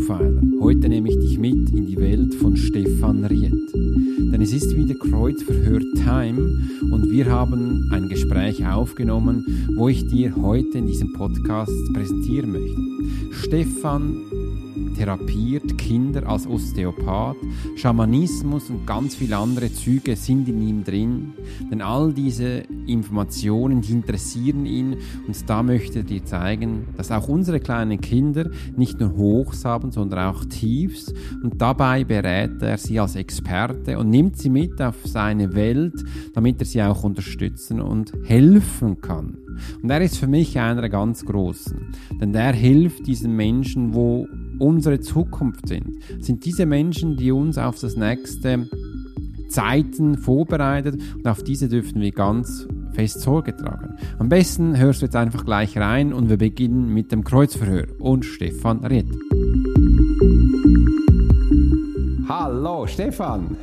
Profiler. Heute nehme ich dich mit in die Welt von Stefan Riet. Denn es ist wieder Kreuzverhör Time und wir haben ein Gespräch aufgenommen, wo ich dir heute in diesem Podcast präsentieren möchte. Stefan therapiert. Kinder als Osteopath, Schamanismus und ganz viele andere Züge sind in ihm drin, denn all diese Informationen, die interessieren ihn. Und da möchte er dir zeigen, dass auch unsere kleinen Kinder nicht nur Hochs haben, sondern auch Tiefs. Und dabei berät er sie als Experte und nimmt sie mit auf seine Welt, damit er sie auch unterstützen und helfen kann. Und er ist für mich einer der ganz Großen, denn der hilft diesen Menschen, wo unsere Zukunft sind. Sind diese Menschen, die uns auf das nächste Zeiten vorbereitet und auf diese dürfen wir ganz fest Sorge tragen. Am besten hörst du jetzt einfach gleich rein und wir beginnen mit dem Kreuzverhör und Stefan Ritt. Hallo Stefan.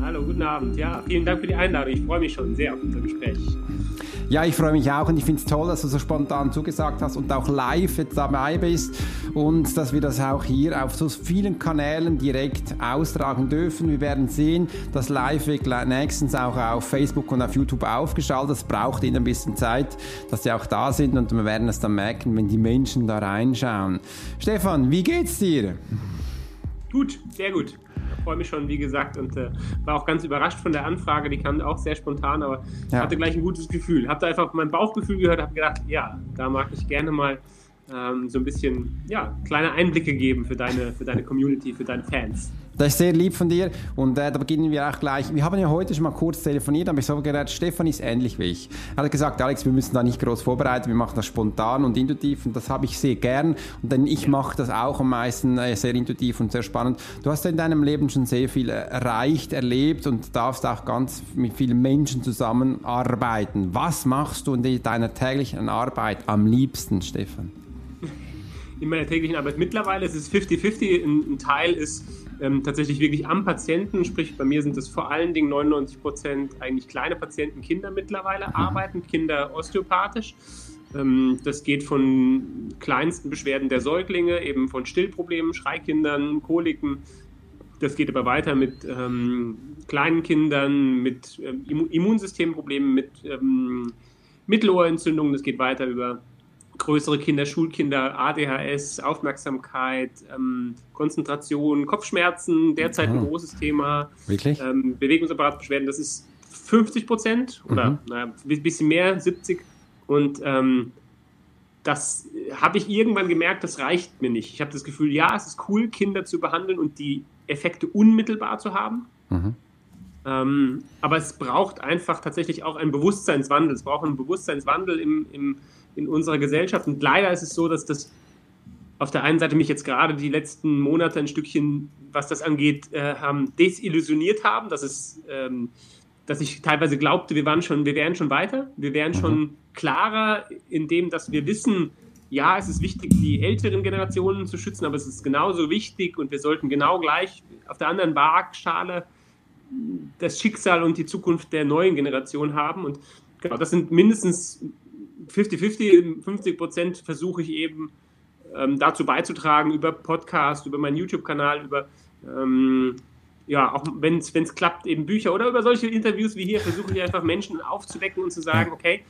Hallo, guten Abend. Ja, vielen Dank für die Einladung. Ich freue mich schon sehr auf unser Gespräch. Ja, ich freue mich auch und ich finde es toll, dass du so spontan zugesagt hast und auch live jetzt dabei bist und dass wir das auch hier auf so vielen Kanälen direkt austragen dürfen. Wir werden sehen, dass live wird nächstens auch auf Facebook und auf YouTube aufgeschaltet. Das braucht ihnen ein bisschen Zeit, dass sie auch da sind und wir werden es dann merken, wenn die Menschen da reinschauen. Stefan, wie geht's dir? Gut, sehr gut freue mich schon, wie gesagt, und äh, war auch ganz überrascht von der Anfrage. Die kam auch sehr spontan, aber ja. hatte gleich ein gutes Gefühl. Habe da einfach mein Bauchgefühl gehört, habe gedacht, ja, da mag ich gerne mal ähm, so ein bisschen ja, kleine Einblicke geben für deine, für deine Community, für deine Fans. Das ist sehr lieb von dir und äh, da beginnen wir auch gleich. Wir haben ja heute schon mal kurz telefoniert, aber ich so gedacht, Stefan ist ähnlich wie ich. Er hat gesagt, Alex, wir müssen da nicht groß vorbereiten, wir machen das spontan und intuitiv und das habe ich sehr gern und denn ich mache das auch am meisten äh, sehr intuitiv und sehr spannend. Du hast in deinem Leben schon sehr viel erreicht, erlebt und darfst auch ganz mit vielen Menschen zusammenarbeiten. Was machst du in deiner täglichen Arbeit am liebsten, Stefan? In meiner täglichen Arbeit mittlerweile ist es 50-50. Ein, ein Teil ist ähm, tatsächlich wirklich am Patienten, sprich bei mir sind es vor allen Dingen 99 Prozent eigentlich kleine Patienten, Kinder mittlerweile mhm. arbeiten, Kinder osteopathisch. Ähm, das geht von kleinsten Beschwerden der Säuglinge, eben von Stillproblemen, Schreikindern, Koliken. Das geht aber weiter mit ähm, kleinen Kindern, mit ähm, Immunsystemproblemen, mit ähm, Mittelohrentzündungen. Das geht weiter über größere Kinder, Schulkinder, ADHS, Aufmerksamkeit, ähm, Konzentration, Kopfschmerzen, derzeit ein großes Thema. Wirklich? Ähm, Bewegungsapparatbeschwerden, das ist 50 Prozent oder mhm. naja, ein bisschen mehr, 70. Und ähm, das habe ich irgendwann gemerkt, das reicht mir nicht. Ich habe das Gefühl, ja, es ist cool, Kinder zu behandeln und die Effekte unmittelbar zu haben. Mhm. Ähm, aber es braucht einfach tatsächlich auch einen Bewusstseinswandel. Es braucht einen Bewusstseinswandel im, im in unserer Gesellschaft. Und leider ist es so, dass das auf der einen Seite mich jetzt gerade die letzten Monate ein Stückchen, was das angeht, äh, haben desillusioniert haben, dass es, ähm, dass ich teilweise glaubte, wir waren schon, wir wären schon weiter, wir wären mhm. schon klarer in dem, dass wir wissen, ja, es ist wichtig, die älteren Generationen zu schützen, aber es ist genauso wichtig und wir sollten genau gleich auf der anderen Waagschale das Schicksal und die Zukunft der neuen Generation haben. Und genau, das sind mindestens 50-50, 50 Prozent versuche ich eben ähm, dazu beizutragen über Podcast, über meinen YouTube-Kanal, über ähm, ja, auch wenn es klappt, eben Bücher oder über solche Interviews wie hier, versuche ich einfach Menschen aufzuwecken und zu sagen, okay,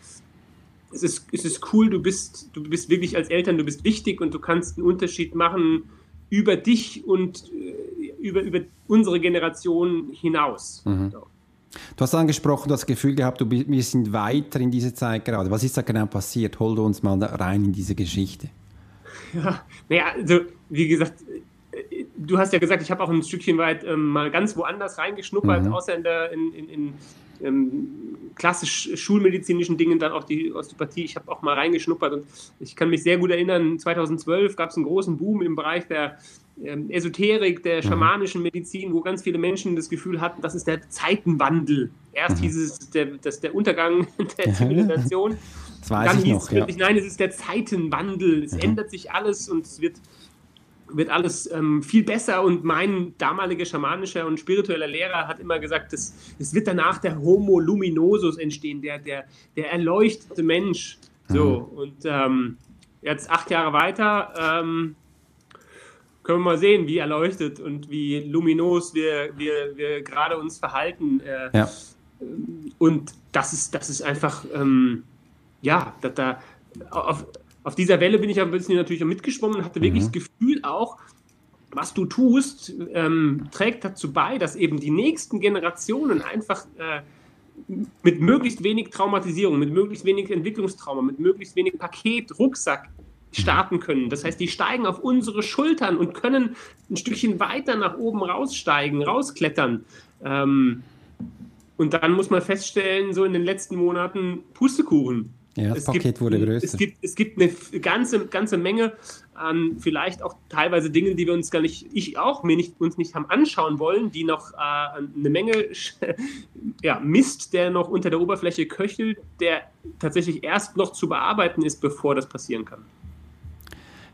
es ist, es ist cool, du bist, du bist wirklich als Eltern, du bist wichtig und du kannst einen Unterschied machen über dich und äh, über, über unsere Generation hinaus. Mhm. So. Du hast angesprochen, du hast das Gefühl gehabt, du, wir sind weiter in dieser Zeit gerade. Was ist da genau passiert? Hol du uns mal rein in diese Geschichte. Ja, naja, also wie gesagt, du hast ja gesagt, ich habe auch ein Stückchen weit ähm, mal ganz woanders reingeschnuppert, mhm. außer in, der, in, in, in ähm, klassisch schulmedizinischen Dingen, dann auch die Osteopathie. Ich habe auch mal reingeschnuppert und ich kann mich sehr gut erinnern, 2012 gab es einen großen Boom im Bereich der ähm, Esoterik, der mhm. schamanischen Medizin, wo ganz viele Menschen das Gefühl hatten, das ist der Zeitenwandel. Erst mhm. hieß es, der, das der Untergang der Zivilisation. Das weiß Dann ich hieß noch, es wirklich, ja. nein, es ist der Zeitenwandel. Es mhm. ändert sich alles und es wird, wird alles ähm, viel besser. Und mein damaliger schamanischer und spiritueller Lehrer hat immer gesagt, es, es wird danach der Homo luminosus entstehen, der, der, der erleuchtete Mensch. So, mhm. und ähm, jetzt acht Jahre weiter, ähm, können wir mal sehen, wie erleuchtet und wie luminos wir, wir, wir gerade uns verhalten. Äh, ja. Und das ist, das ist einfach, ähm, ja, da, da, auf, auf dieser Welle bin ich ein bisschen natürlich mitgeschwommen und hatte wirklich mhm. das Gefühl auch, was du tust, ähm, trägt dazu bei, dass eben die nächsten Generationen einfach äh, mit möglichst wenig Traumatisierung, mit möglichst wenig Entwicklungstrauma, mit möglichst wenig Paket, Rucksack starten können. Das heißt, die steigen auf unsere Schultern und können ein Stückchen weiter nach oben raussteigen, rausklettern. Ähm, und dann muss man feststellen, so in den letzten Monaten Pustekuchen. Ja, das es Paket gibt, wurde größer. Es gibt, es gibt eine ganze, ganze Menge an vielleicht auch teilweise Dingen, die wir uns gar nicht, ich auch, mir nicht, uns nicht haben anschauen wollen, die noch äh, eine Menge ja, Mist, der noch unter der Oberfläche köchelt, der tatsächlich erst noch zu bearbeiten ist, bevor das passieren kann.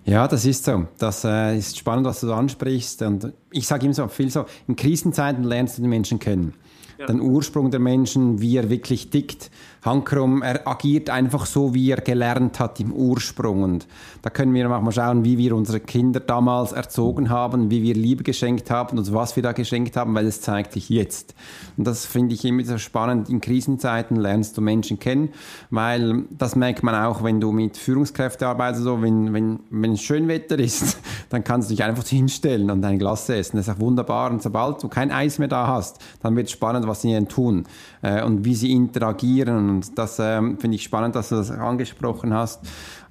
Ja, das ist so. Das äh, ist spannend, was du ansprichst. Und ich sage immer so viel so, in Krisenzeiten lernst du den Menschen kennen ja. den Ursprung der Menschen, wie er wirklich tickt. Hankrum, er agiert einfach so, wie er gelernt hat im Ursprung. Und da können wir auch mal schauen, wie wir unsere Kinder damals erzogen haben, wie wir Liebe geschenkt haben und was wir da geschenkt haben, weil es zeigt sich jetzt. Und das finde ich immer so spannend. In Krisenzeiten lernst du Menschen kennen, weil das merkt man auch, wenn du mit Führungskräften arbeitest, so, wenn, wenn, wenn es schön Wetter ist, dann kannst du dich einfach hinstellen und ein Glas essen. Das ist auch wunderbar. Und sobald du kein Eis mehr da hast, dann wird es spannend, was sie denn tun äh, und wie sie interagieren. Und das äh, finde ich spannend, dass du das angesprochen hast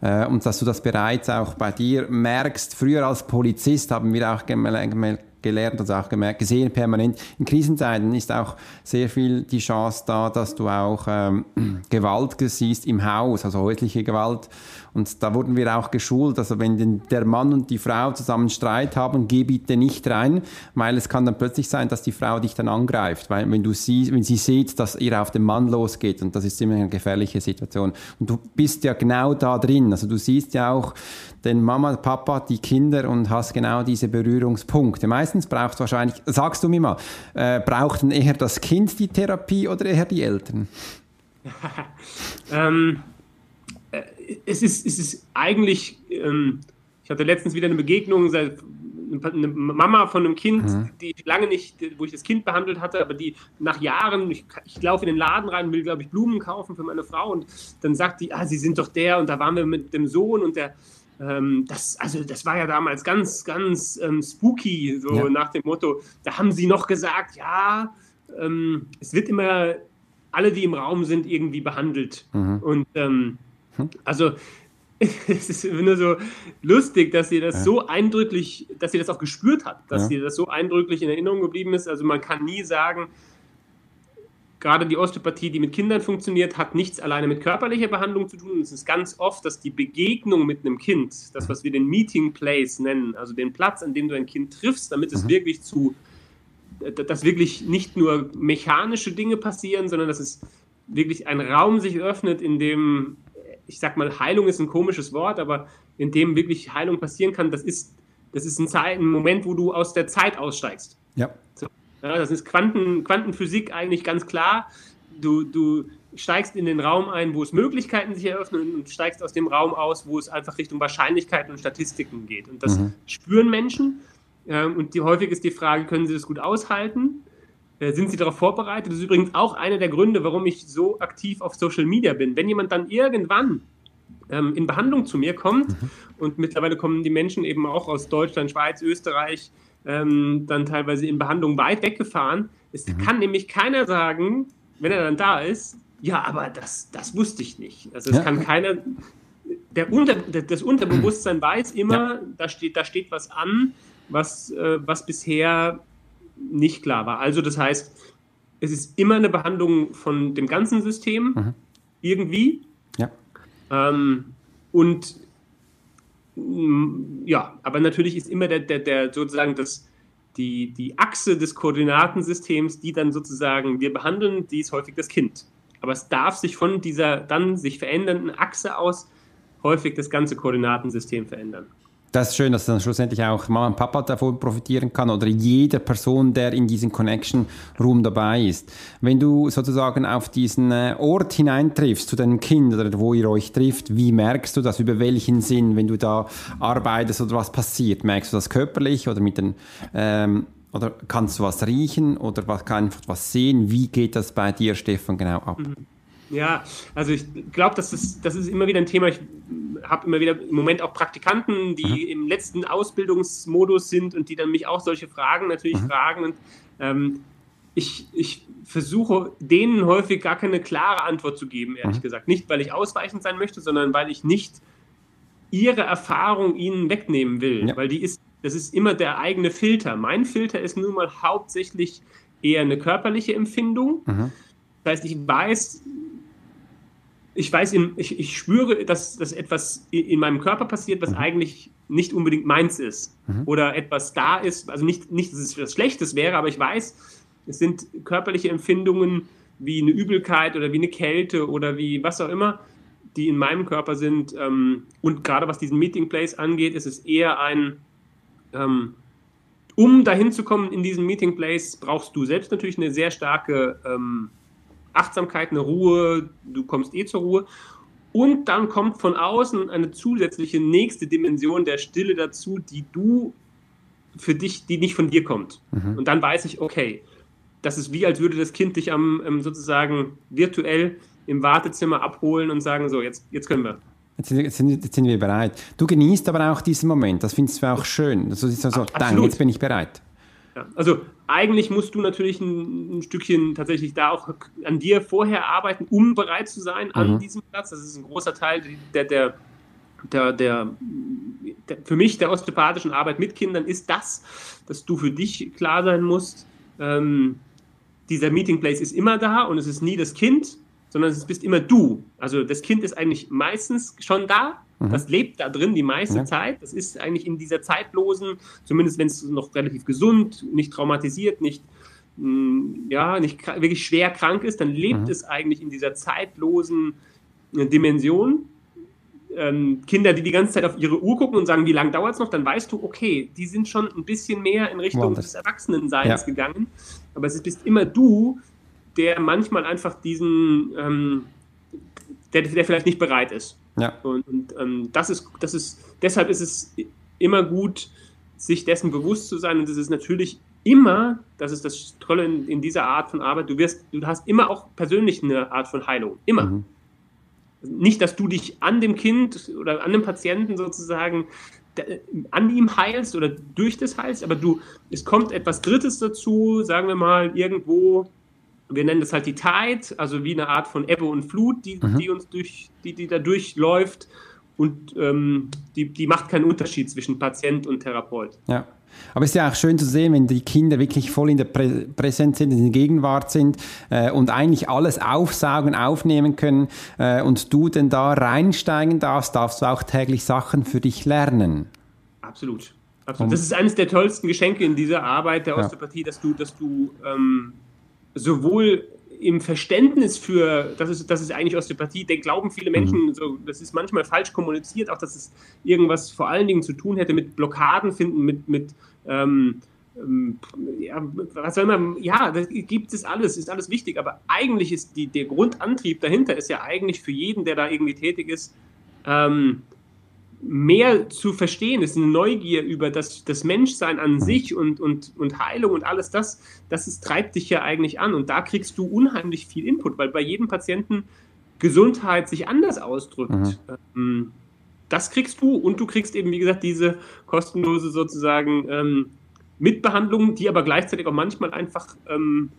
äh, und dass du das bereits auch bei dir merkst. Früher als Polizist haben wir auch gemerkt, gelernt und auch gemerkt, gesehen permanent. In Krisenzeiten ist auch sehr viel die Chance da, dass du auch ähm, Gewalt siehst im Haus, also häusliche Gewalt. Und da wurden wir auch geschult, also wenn den, der Mann und die Frau zusammen Streit haben, geh bitte nicht rein, weil es kann dann plötzlich sein, dass die Frau dich dann angreift, weil wenn du sie, wenn sie sieht, dass ihr auf den Mann losgeht und das ist immer eine gefährliche Situation. Und du bist ja genau da drin, also du siehst ja auch, den Mama, Papa, die Kinder und hast genau diese Berührungspunkte. Meistens braucht wahrscheinlich, sagst du mir mal, äh, braucht denn eher das Kind die Therapie oder eher die Eltern? ähm, äh, es, ist, es ist eigentlich, ähm, ich hatte letztens wieder eine Begegnung, eine Mama von einem Kind, mhm. die ich lange nicht, wo ich das Kind behandelt hatte, aber die nach Jahren, ich, ich laufe in den Laden rein, will, glaube ich, Blumen kaufen für meine Frau und dann sagt die, ah, sie sind doch der und da waren wir mit dem Sohn und der ähm, das, also das war ja damals ganz, ganz ähm, spooky, so ja. nach dem Motto, da haben sie noch gesagt, ja, ähm, es wird immer alle, die im Raum sind, irgendwie behandelt. Mhm. Und ähm, hm. also es ist nur so lustig, dass sie das ja. so eindrücklich, dass sie das auch gespürt hat, dass ja. sie das so eindrücklich in Erinnerung geblieben ist. Also man kann nie sagen, gerade die Osteopathie, die mit Kindern funktioniert, hat nichts alleine mit körperlicher Behandlung zu tun. Es ist ganz oft, dass die Begegnung mit einem Kind, das, was wir den Meeting Place nennen, also den Platz, an dem du ein Kind triffst, damit es mhm. wirklich zu, dass wirklich nicht nur mechanische Dinge passieren, sondern dass es wirklich ein Raum sich öffnet, in dem, ich sag mal, Heilung ist ein komisches Wort, aber in dem wirklich Heilung passieren kann, das ist, das ist ein, Zeit, ein Moment, wo du aus der Zeit aussteigst. Ja. So. Ja, das ist Quanten, Quantenphysik eigentlich ganz klar. Du, du steigst in den Raum ein, wo es Möglichkeiten sich eröffnen und steigst aus dem Raum aus, wo es einfach Richtung Wahrscheinlichkeiten und Statistiken geht. Und das mhm. spüren Menschen. Ähm, und die, häufig ist die Frage, können sie das gut aushalten? Äh, sind sie darauf vorbereitet? Das ist übrigens auch einer der Gründe, warum ich so aktiv auf Social Media bin. Wenn jemand dann irgendwann ähm, in Behandlung zu mir kommt, mhm. und mittlerweile kommen die Menschen eben auch aus Deutschland, Schweiz, Österreich, ähm, dann teilweise in Behandlung weit weggefahren. Es mhm. kann nämlich keiner sagen, wenn er dann da ist, ja, aber das, das wusste ich nicht. Also es ja. kann keiner, der Unter, das Unterbewusstsein weiß immer, ja. da, steht, da steht was an, was, äh, was bisher nicht klar war. Also das heißt, es ist immer eine Behandlung von dem ganzen System, mhm. irgendwie. Ja. Ähm, und Mm, ja, aber natürlich ist immer der, der, der sozusagen das, die, die Achse des Koordinatensystems, die dann sozusagen wir behandeln, die ist häufig das Kind. Aber es darf sich von dieser dann sich verändernden Achse aus häufig das ganze Koordinatensystem verändern. Das ist schön, dass dann schlussendlich auch Mama und Papa davon profitieren kann oder jede Person, der in diesem Connection Room dabei ist. Wenn du sozusagen auf diesen äh, Ort hineintriffst, zu deinem Kind oder wo ihr euch trifft, wie merkst du das? Über welchen Sinn, wenn du da arbeitest oder was passiert? Merkst du das körperlich oder mit den, ähm, oder kannst du was riechen oder was, einfach was sehen? Wie geht das bei dir, Stefan, genau ab? Mhm. Ja, also ich glaube, das ist, das ist immer wieder ein Thema. Ich habe immer wieder im Moment auch Praktikanten, die mhm. im letzten Ausbildungsmodus sind und die dann mich auch solche Fragen natürlich mhm. fragen. Und ähm, ich, ich versuche denen häufig gar keine klare Antwort zu geben, ehrlich mhm. gesagt. Nicht, weil ich ausweichend sein möchte, sondern weil ich nicht ihre Erfahrung ihnen wegnehmen will. Ja. Weil die ist, das ist immer der eigene Filter. Mein Filter ist nun mal hauptsächlich eher eine körperliche Empfindung. Mhm. Das heißt, ich weiß, ich weiß, ich, ich spüre, dass, dass etwas in meinem Körper passiert, was mhm. eigentlich nicht unbedingt meins ist. Mhm. Oder etwas da ist, also nicht, nicht, dass es was Schlechtes wäre, aber ich weiß, es sind körperliche Empfindungen wie eine Übelkeit oder wie eine Kälte oder wie was auch immer, die in meinem Körper sind. Ähm, und gerade was diesen Meeting Place angeht, ist es eher ein, ähm, um dahin zu kommen in diesen Meeting Place, brauchst du selbst natürlich eine sehr starke ähm, Achtsamkeit, eine Ruhe, du kommst eh zur Ruhe. Und dann kommt von außen eine zusätzliche nächste Dimension der Stille dazu, die du für dich, die nicht von dir kommt. Mhm. Und dann weiß ich, okay, das ist wie, als würde das Kind dich am ähm, sozusagen virtuell im Wartezimmer abholen und sagen, so, jetzt, jetzt können wir. Jetzt sind, jetzt, sind, jetzt sind wir bereit. Du genießt aber auch diesen Moment, das findest du auch schön. Das ist also, dann, jetzt bin ich bereit. Ja, also eigentlich musst du natürlich ein, ein, Stückchen tatsächlich da auch an dir vorher arbeiten, um bereit zu sein an mhm. diesem Platz. Das ist ein großer Teil der, der, der, der, für mich der osteopathischen Arbeit mit Kindern ist das, dass du für dich klar sein musst, ähm, dieser Meeting Place ist immer da und es ist nie das Kind, sondern es bist immer du. Also das Kind ist eigentlich meistens schon da, Mhm. Das lebt da drin die meiste ja. Zeit. Das ist eigentlich in dieser zeitlosen, zumindest wenn es noch relativ gesund, nicht traumatisiert, nicht, mm, ja, nicht wirklich schwer krank ist, dann lebt mhm. es eigentlich in dieser zeitlosen äh, Dimension. Ähm, Kinder, die die ganze Zeit auf ihre Uhr gucken und sagen, wie lange dauert es noch, dann weißt du, okay, die sind schon ein bisschen mehr in Richtung wow, des Erwachsenenseins ja. gegangen. Aber es bist immer du, der manchmal einfach diesen, ähm, der, der vielleicht nicht bereit ist. Ja. Und, und ähm, das ist, das ist, deshalb ist es immer gut, sich dessen bewusst zu sein. Und es ist natürlich immer, das ist das Tolle in, in, dieser Art von Arbeit, du wirst, du hast immer auch persönlich eine Art von Heilung. Immer. Mhm. Nicht, dass du dich an dem Kind oder an dem Patienten sozusagen an ihm heilst oder durch das heilst, aber du, es kommt etwas Drittes dazu, sagen wir mal, irgendwo wir nennen das halt die Tide, also wie eine Art von Ebbe und Flut, die, mhm. die uns durch, die, die da durchläuft und ähm, die, die macht keinen Unterschied zwischen Patient und Therapeut. Ja. Aber es ist ja auch schön zu sehen, wenn die Kinder wirklich voll in der Prä Präsenz sind, in der Gegenwart sind äh, und eigentlich alles aufsaugen, aufnehmen können äh, und du denn da reinsteigen darfst, darfst du auch täglich Sachen für dich lernen. Absolut. Absolut. Das ist eines der tollsten Geschenke in dieser Arbeit der Osteopathie, ja. dass du, dass du ähm, sowohl im Verständnis für, das ist, das ist eigentlich Osteopathie, den glauben viele Menschen, mhm. so, das ist manchmal falsch kommuniziert, auch dass es irgendwas vor allen Dingen zu tun hätte mit Blockaden finden, mit, mit ähm, ähm, ja, was soll man, ja, das gibt es alles, ist alles wichtig, aber eigentlich ist die, der Grundantrieb dahinter ist ja eigentlich für jeden, der da irgendwie tätig ist, ähm, mehr zu verstehen, ist eine Neugier über das, das Menschsein an sich und, und, und Heilung und alles das, das ist, treibt dich ja eigentlich an. Und da kriegst du unheimlich viel Input, weil bei jedem Patienten Gesundheit sich anders ausdrückt. Mhm. Ähm, das kriegst du und du kriegst eben, wie gesagt, diese kostenlose sozusagen ähm, Mitbehandlung, die aber gleichzeitig auch manchmal einfach ähm,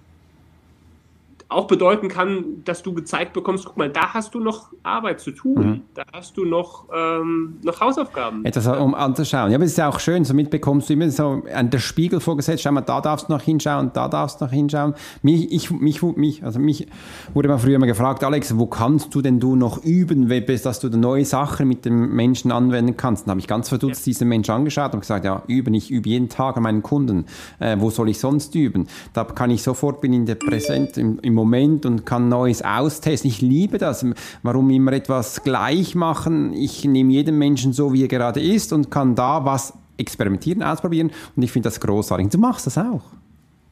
auch bedeuten kann, dass du gezeigt bekommst, guck mal, da hast du noch Arbeit zu tun, mhm. da hast du noch, ähm, noch Hausaufgaben. Etwas um anzuschauen. Ja, aber es ist ja auch schön, so mitbekommst du immer so an der Spiegel vorgesetzt, schau mal, da darfst du noch hinschauen, da darfst du noch hinschauen. Mich, ich, mich, mich, also mich wurde mal früher mal gefragt, Alex, wo kannst du denn du noch üben, dass du neue Sachen mit dem Menschen anwenden kannst? Dann habe ich ganz verdutzt ja. diesen Mensch angeschaut und gesagt, ja, üben, ich übe jeden Tag an meinen Kunden. Äh, wo soll ich sonst üben? Da kann ich sofort, bin in der Präsent, im, im Moment und kann Neues austesten. Ich liebe das. Warum immer etwas gleich machen? Ich nehme jeden Menschen so, wie er gerade ist und kann da was experimentieren, ausprobieren. Und ich finde das großartig. Du machst das auch.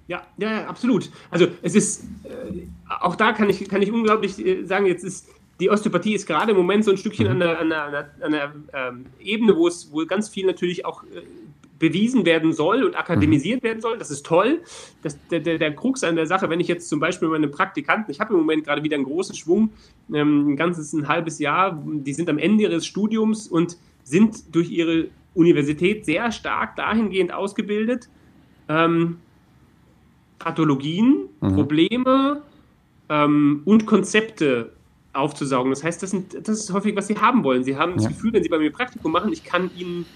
Ja, ja, absolut. Also es ist, äh, auch da kann ich, kann ich unglaublich äh, sagen, jetzt ist die Osteopathie ist gerade im Moment so ein Stückchen mhm. an einer, an einer, an einer ähm, Ebene, wo es wo ganz viel natürlich auch äh, bewiesen werden soll und akademisiert mhm. werden soll. Das ist toll. Das, der, der, der Krux an der Sache, wenn ich jetzt zum Beispiel meine Praktikanten, ich habe im Moment gerade wieder einen großen Schwung, ähm, ein ganzes ein halbes Jahr, die sind am Ende ihres Studiums und sind durch ihre Universität sehr stark dahingehend ausgebildet, ähm, Pathologien, mhm. Probleme ähm, und Konzepte aufzusaugen. Das heißt, das, sind, das ist häufig, was sie haben wollen. Sie haben das ja. Gefühl, wenn sie bei mir Praktikum machen, ich kann ihnen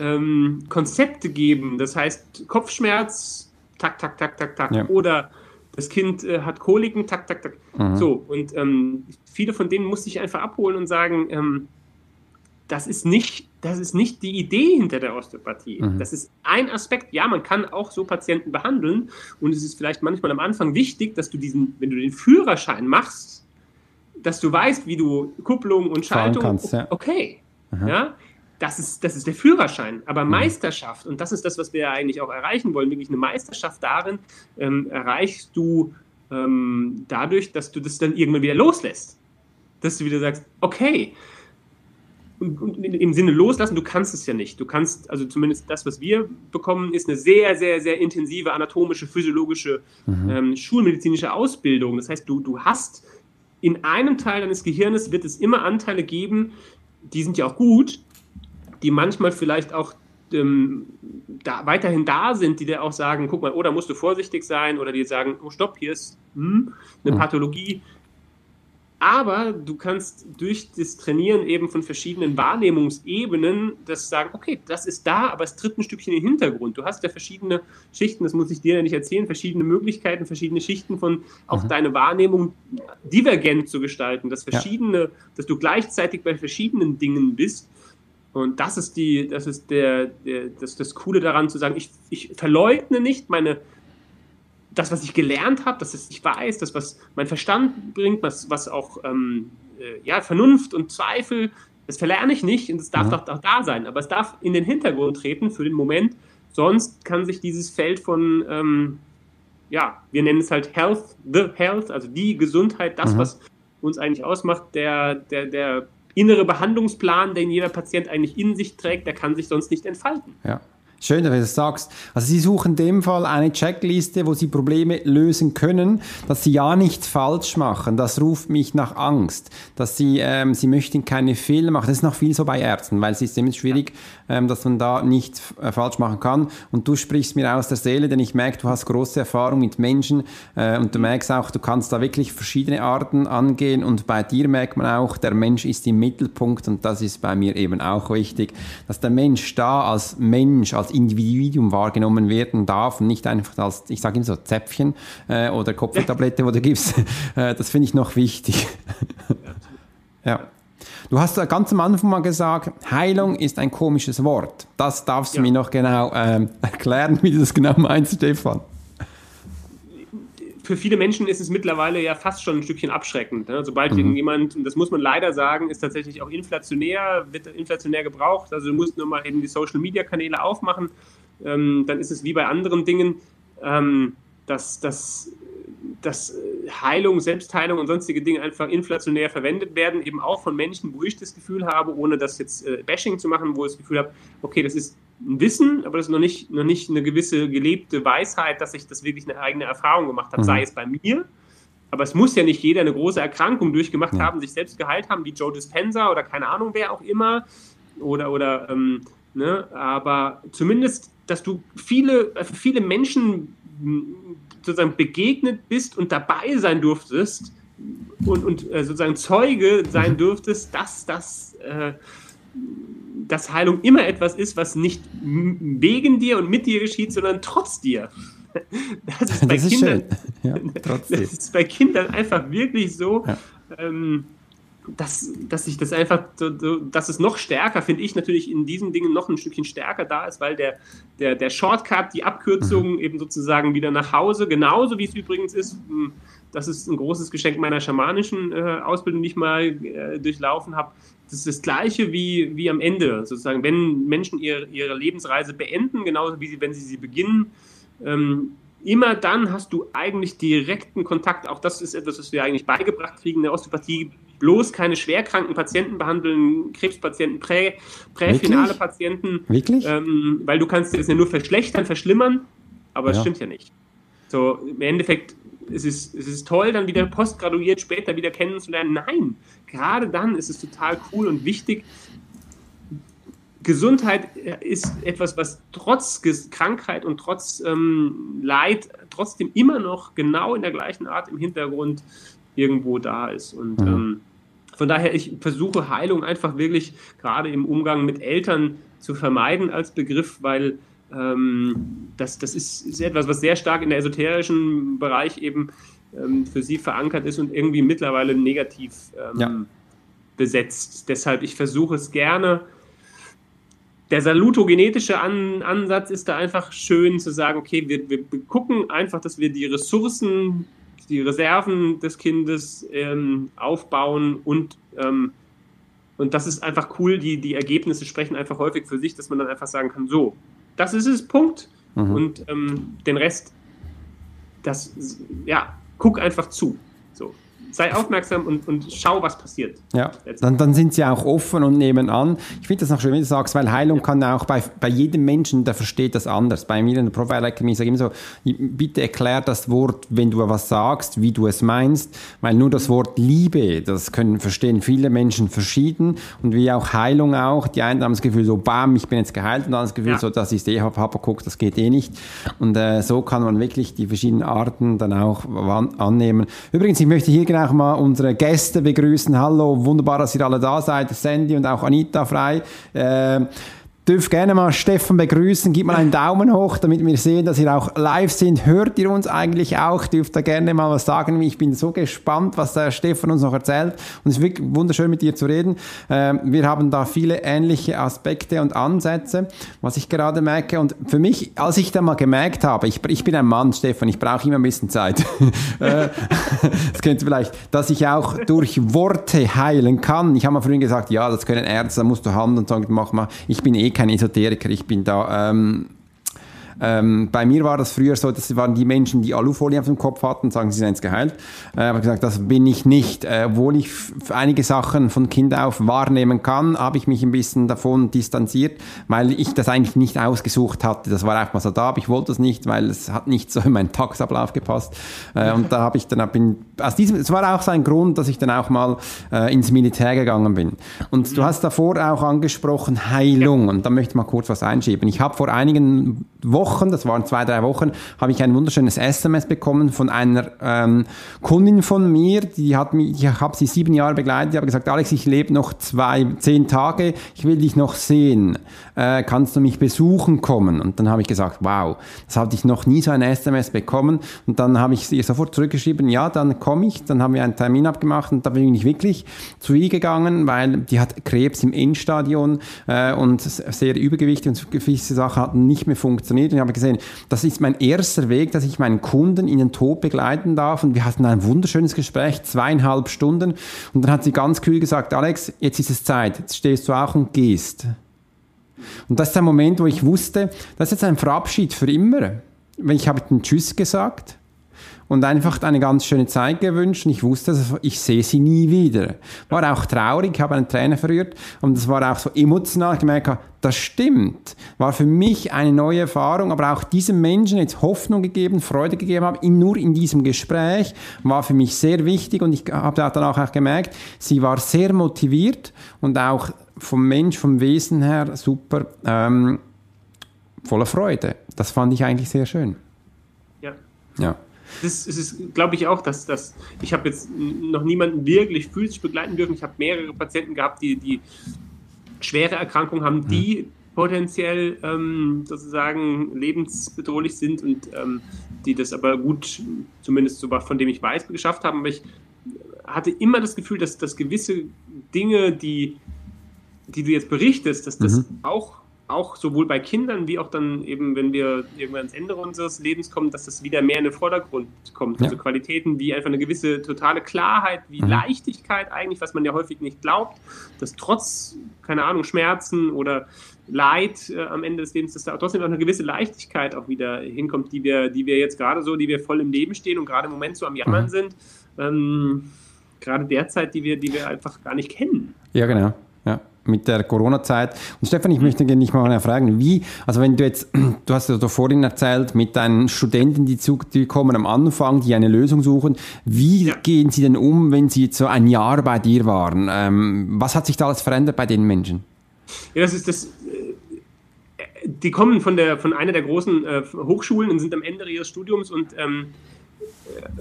ähm, Konzepte geben. Das heißt, Kopfschmerz, tak, tak, tak, tak, tak. Ja. Oder das Kind äh, hat Koliken, tak, tak, tak. Mhm. So, und ähm, viele von denen musste ich einfach abholen und sagen, ähm, das ist nicht, das ist nicht die Idee hinter der Osteopathie. Mhm. Das ist ein Aspekt. Ja, man kann auch so Patienten behandeln und es ist vielleicht manchmal am Anfang wichtig, dass du diesen, wenn du den Führerschein machst, dass du weißt, wie du Kupplung und Schaltung. Kannst, ja. Okay. Mhm. Ja, das ist, das ist der Führerschein. Aber mhm. Meisterschaft, und das ist das, was wir ja eigentlich auch erreichen wollen, wirklich eine Meisterschaft darin, ähm, erreichst du ähm, dadurch, dass du das dann irgendwann wieder loslässt. Dass du wieder sagst, okay, im Sinne loslassen, du kannst es ja nicht. Du kannst, also zumindest das, was wir bekommen, ist eine sehr, sehr, sehr intensive anatomische, physiologische, mhm. ähm, schulmedizinische Ausbildung. Das heißt, du, du hast in einem Teil deines Gehirnes wird es immer Anteile geben, die sind ja auch gut, die manchmal vielleicht auch ähm, da, weiterhin da sind, die dir auch sagen, guck mal, oh, da musst du vorsichtig sein, oder die sagen, oh, stopp, hier ist hm, eine mhm. Pathologie, aber du kannst durch das Trainieren eben von verschiedenen Wahrnehmungsebenen das sagen, okay, das ist da, aber es tritt ein Stückchen in den Hintergrund. Du hast ja verschiedene Schichten, das muss ich dir ja nicht erzählen, verschiedene Möglichkeiten, verschiedene Schichten von auch mhm. deine Wahrnehmung divergent zu gestalten, dass verschiedene, ja. dass du gleichzeitig bei verschiedenen Dingen bist. Und das ist die, das ist der, der das, das Coole daran zu sagen, ich, ich verleugne nicht meine das, was ich gelernt habe, das, was ich weiß, das, was mein Verstand bringt, was, was auch ähm, äh, ja, Vernunft und Zweifel, das verlerne ich nicht und es darf mhm. doch, doch da sein, aber es darf in den Hintergrund treten für den Moment. Sonst kann sich dieses Feld von, ähm, ja, wir nennen es halt Health, the Health, also die Gesundheit, das, mhm. was uns eigentlich ausmacht, der, der, der innere Behandlungsplan, den jeder Patient eigentlich in sich trägt, der kann sich sonst nicht entfalten. Ja. Schön, dass du das sagst. Also Sie suchen in dem Fall eine Checkliste, wo Sie Probleme lösen können, dass Sie ja nichts falsch machen. Das ruft mich nach Angst, dass Sie, ähm, Sie möchten keine Fehler machen. Das ist noch viel so bei Ärzten, weil es ist immer schwierig, ähm, dass man da nichts äh, falsch machen kann. Und du sprichst mir aus der Seele, denn ich merke, du hast große Erfahrung mit Menschen äh, und du merkst auch, du kannst da wirklich verschiedene Arten angehen und bei dir merkt man auch, der Mensch ist im Mittelpunkt und das ist bei mir eben auch wichtig, dass der Mensch da als Mensch, als Individuum wahrgenommen werden darf und nicht einfach als, ich sage immer so, Zäpfchen äh, oder Kopftablette, wo du gibst. Äh, das finde ich noch wichtig. ja. Du hast ganz am Anfang mal gesagt, Heilung ist ein komisches Wort. Das darfst du ja. mir noch genau ähm, erklären, wie du das genau meinst, Stefan für viele Menschen ist es mittlerweile ja fast schon ein Stückchen abschreckend. Ne? Sobald mhm. jemand, und das muss man leider sagen, ist tatsächlich auch inflationär, wird inflationär gebraucht. Also du musst nur mal eben die Social Media Kanäle aufmachen, ähm, dann ist es wie bei anderen Dingen, ähm, dass, dass dass Heilung, Selbstheilung und sonstige Dinge einfach inflationär verwendet werden, eben auch von Menschen, wo ich das Gefühl habe, ohne das jetzt äh, Bashing zu machen, wo ich das Gefühl habe, okay, das ist ein Wissen, aber das ist noch nicht, noch nicht eine gewisse gelebte Weisheit, dass ich das wirklich eine eigene Erfahrung gemacht habe, mhm. sei es bei mir, aber es muss ja nicht jeder eine große Erkrankung durchgemacht ja. haben, sich selbst geheilt haben, wie Joe Dispenza oder keine Ahnung wer auch immer, oder, oder ähm, ne, aber zumindest, dass du viele, äh, viele Menschen sozusagen begegnet bist und dabei sein durftest und, und äh, sozusagen Zeuge sein mhm. dürftest, dass das äh, dass Heilung immer etwas ist, was nicht wegen dir und mit dir geschieht, sondern trotz dir. Das ist bei, das ist Kindern, ja, das ist bei Kindern einfach wirklich so. Ja. Ähm, dass, dass ich das einfach, dass es noch stärker, finde ich natürlich in diesen Dingen noch ein Stückchen stärker da ist, weil der, der, der Shortcut, die Abkürzung mhm. eben sozusagen wieder nach Hause, genauso wie es übrigens ist, hm, das ist ein großes Geschenk meiner schamanischen äh, Ausbildung, die ich mal äh, durchlaufen habe. Das ist das Gleiche wie, wie am Ende, sozusagen, wenn Menschen ihre, ihre Lebensreise beenden, genauso wie sie, wenn sie sie beginnen. Ähm, immer dann hast du eigentlich direkten Kontakt. Auch das ist etwas, was wir eigentlich beigebracht kriegen in der Osteopathie. Bloß keine schwerkranken Patienten behandeln, Krebspatienten, prä, präfinale Patienten. Wirklich? Ähm, weil du kannst das ja nur verschlechtern, verschlimmern, aber es stimmt ja nicht. So, im Endeffekt es ist es ist toll, dann wieder postgraduiert später wieder kennenzulernen. Nein, gerade dann ist es total cool und wichtig. Gesundheit ist etwas, was trotz Krankheit und trotz ähm, Leid trotzdem immer noch genau in der gleichen Art im Hintergrund irgendwo da ist. Und mhm. ähm, von daher, ich versuche Heilung einfach wirklich gerade im Umgang mit Eltern zu vermeiden als Begriff, weil das, das ist, ist, etwas, was sehr stark in der esoterischen Bereich eben ähm, für sie verankert ist und irgendwie mittlerweile negativ ähm, ja. besetzt. Deshalb, ich versuche es gerne. Der salutogenetische An Ansatz ist da einfach schön zu sagen, okay, wir, wir gucken einfach, dass wir die Ressourcen, die Reserven des Kindes ähm, aufbauen und ähm, und das ist einfach cool, die, die Ergebnisse sprechen einfach häufig für sich, dass man dann einfach sagen kann, so, das ist es, Punkt. Mhm. Und ähm, den Rest, das, ja, guck einfach zu. Sei aufmerksam und, und schau, was passiert. Ja, dann, dann sind sie auch offen und nehmen an. Ich finde das noch schön, wie du sagst, weil Heilung ja. kann auch bei, bei jedem Menschen, der versteht das anders. Bei mir in der Profile Academy sage ich immer so, bitte erklär das Wort, wenn du was sagst, wie du es meinst, weil nur das Wort Liebe, das können verstehen viele Menschen verschieden und wie auch Heilung auch. Die einen haben das Gefühl so, bam, ich bin jetzt geheilt und dann das Gefühl ja. so, das ist eh Habakuk, das geht eh nicht. Und äh, so kann man wirklich die verschiedenen Arten dann auch annehmen. Übrigens, ich möchte hier genau auch mal unsere Gäste begrüßen. Hallo, wunderbar, dass ihr alle da seid. Sandy und auch Anita Frei. Äh, dürft gerne mal Stefan begrüßen. Gib mal einen Daumen hoch, damit wir sehen, dass ihr auch live sind. Hört ihr uns eigentlich auch? Dürft ihr gerne mal was sagen. Ich bin so gespannt, was der Stefan uns noch erzählt. Und es ist wirklich wunderschön, mit dir zu reden. Ähm, wir haben da viele ähnliche Aspekte und Ansätze, was ich gerade merke. Und für mich, als ich da mal gemerkt habe, ich, ich bin ein Mann, Stefan, ich brauche immer ein bisschen Zeit. Äh, das könnte vielleicht, dass ich auch durch Worte heilen kann. Ich habe mal vorhin gesagt, ja, das können Ärzte, da musst du Hand und sagen, mach mal. Ich bin eh kein Esoteriker, ich bin da ähm, ähm, bei mir war das früher so, das waren die Menschen, die Alufolie auf dem Kopf hatten, sagen, sie seien jetzt geheilt. Äh, habe gesagt, das bin ich nicht. Äh, obwohl ich einige Sachen von Kind auf wahrnehmen kann, habe ich mich ein bisschen davon distanziert, weil ich das eigentlich nicht ausgesucht hatte. Das war einfach mal so da, aber ich wollte das nicht, weil es hat nicht so in meinen Tagesablauf gepasst. Äh, und da habe ich dann bin, aus diesem, es war auch so ein Grund, dass ich dann auch mal äh, ins Militär gegangen bin. Und du hast davor auch angesprochen Heilung, und da möchte ich mal kurz was einschieben. Ich habe vor einigen Wochen Wochen, das waren zwei, drei Wochen, habe ich ein wunderschönes SMS bekommen von einer ähm, Kundin von mir, die hat mich, ich habe sie sieben Jahre begleitet, die hat gesagt, Alex, ich lebe noch zwei, zehn Tage, ich will dich noch sehen, äh, kannst du mich besuchen kommen? Und dann habe ich gesagt, wow, das hatte ich noch nie so ein SMS bekommen. Und dann habe ich ihr sofort zurückgeschrieben, ja, dann komme ich, dann haben wir einen Termin abgemacht und da bin ich wirklich zu ihr gegangen, weil die hat Krebs im Endstadion äh, und sehr übergewichtig und gewisse Sachen hatten nicht mehr funktioniert und habe gesehen, das ist mein erster Weg, dass ich meinen Kunden in den Tod begleiten darf. Und wir hatten ein wunderschönes Gespräch, zweieinhalb Stunden. Und dann hat sie ganz kühl gesagt, Alex, jetzt ist es Zeit, jetzt stehst du auch und gehst. Und das ist der Moment, wo ich wusste, das ist jetzt ein Verabschied für immer. Ich habe den Tschüss gesagt und einfach eine ganz schöne Zeit gewünscht. Und ich wusste, ich sehe sie nie wieder. War auch traurig, ich habe einen Tränen verrührt und es war auch so emotional. Ich gemerkt, das stimmt. War für mich eine neue Erfahrung, aber auch diesem Menschen jetzt Hoffnung gegeben, Freude gegeben habe, nur in diesem Gespräch, war für mich sehr wichtig und ich habe dann auch, auch gemerkt, sie war sehr motiviert und auch vom Mensch, vom Wesen her super, ähm, voller Freude. Das fand ich eigentlich sehr schön. Ja. Ja das, das ist, glaube ich, auch, dass, dass ich habe jetzt noch niemanden wirklich physisch begleiten dürfen. Ich habe mehrere Patienten gehabt, die, die schwere Erkrankungen haben, die mhm. potenziell ähm, sozusagen lebensbedrohlich sind und ähm, die das aber gut, zumindest so von dem ich weiß, geschafft haben. Aber ich hatte immer das Gefühl, dass, dass gewisse Dinge, die, die du jetzt berichtest, dass das mhm. auch auch sowohl bei Kindern wie auch dann eben, wenn wir irgendwann ans Ende unseres Lebens kommen, dass das wieder mehr in den Vordergrund kommt. Ja. Also Qualitäten wie einfach eine gewisse totale Klarheit, wie mhm. Leichtigkeit eigentlich, was man ja häufig nicht glaubt, dass trotz, keine Ahnung, Schmerzen oder Leid äh, am Ende des Lebens, dass da trotzdem auch eine gewisse Leichtigkeit auch wieder hinkommt, die wir, die wir jetzt gerade so, die wir voll im Leben stehen und gerade im Moment so am Jammern mhm. sind. Ähm, gerade derzeit, die wir, die wir einfach gar nicht kennen. Ja, genau. Ja mit der Corona-Zeit. Und Stefan, ich möchte dich mal fragen, wie, also wenn du jetzt, du hast ja da vorhin erzählt, mit deinen Studenten, die, zu, die kommen am Anfang, die eine Lösung suchen, wie ja. gehen sie denn um, wenn sie jetzt so ein Jahr bei dir waren? Ähm, was hat sich da alles verändert bei den Menschen? Ja, das ist das, äh, die kommen von, der, von einer der großen äh, Hochschulen und sind am Ende ihres Studiums und ähm,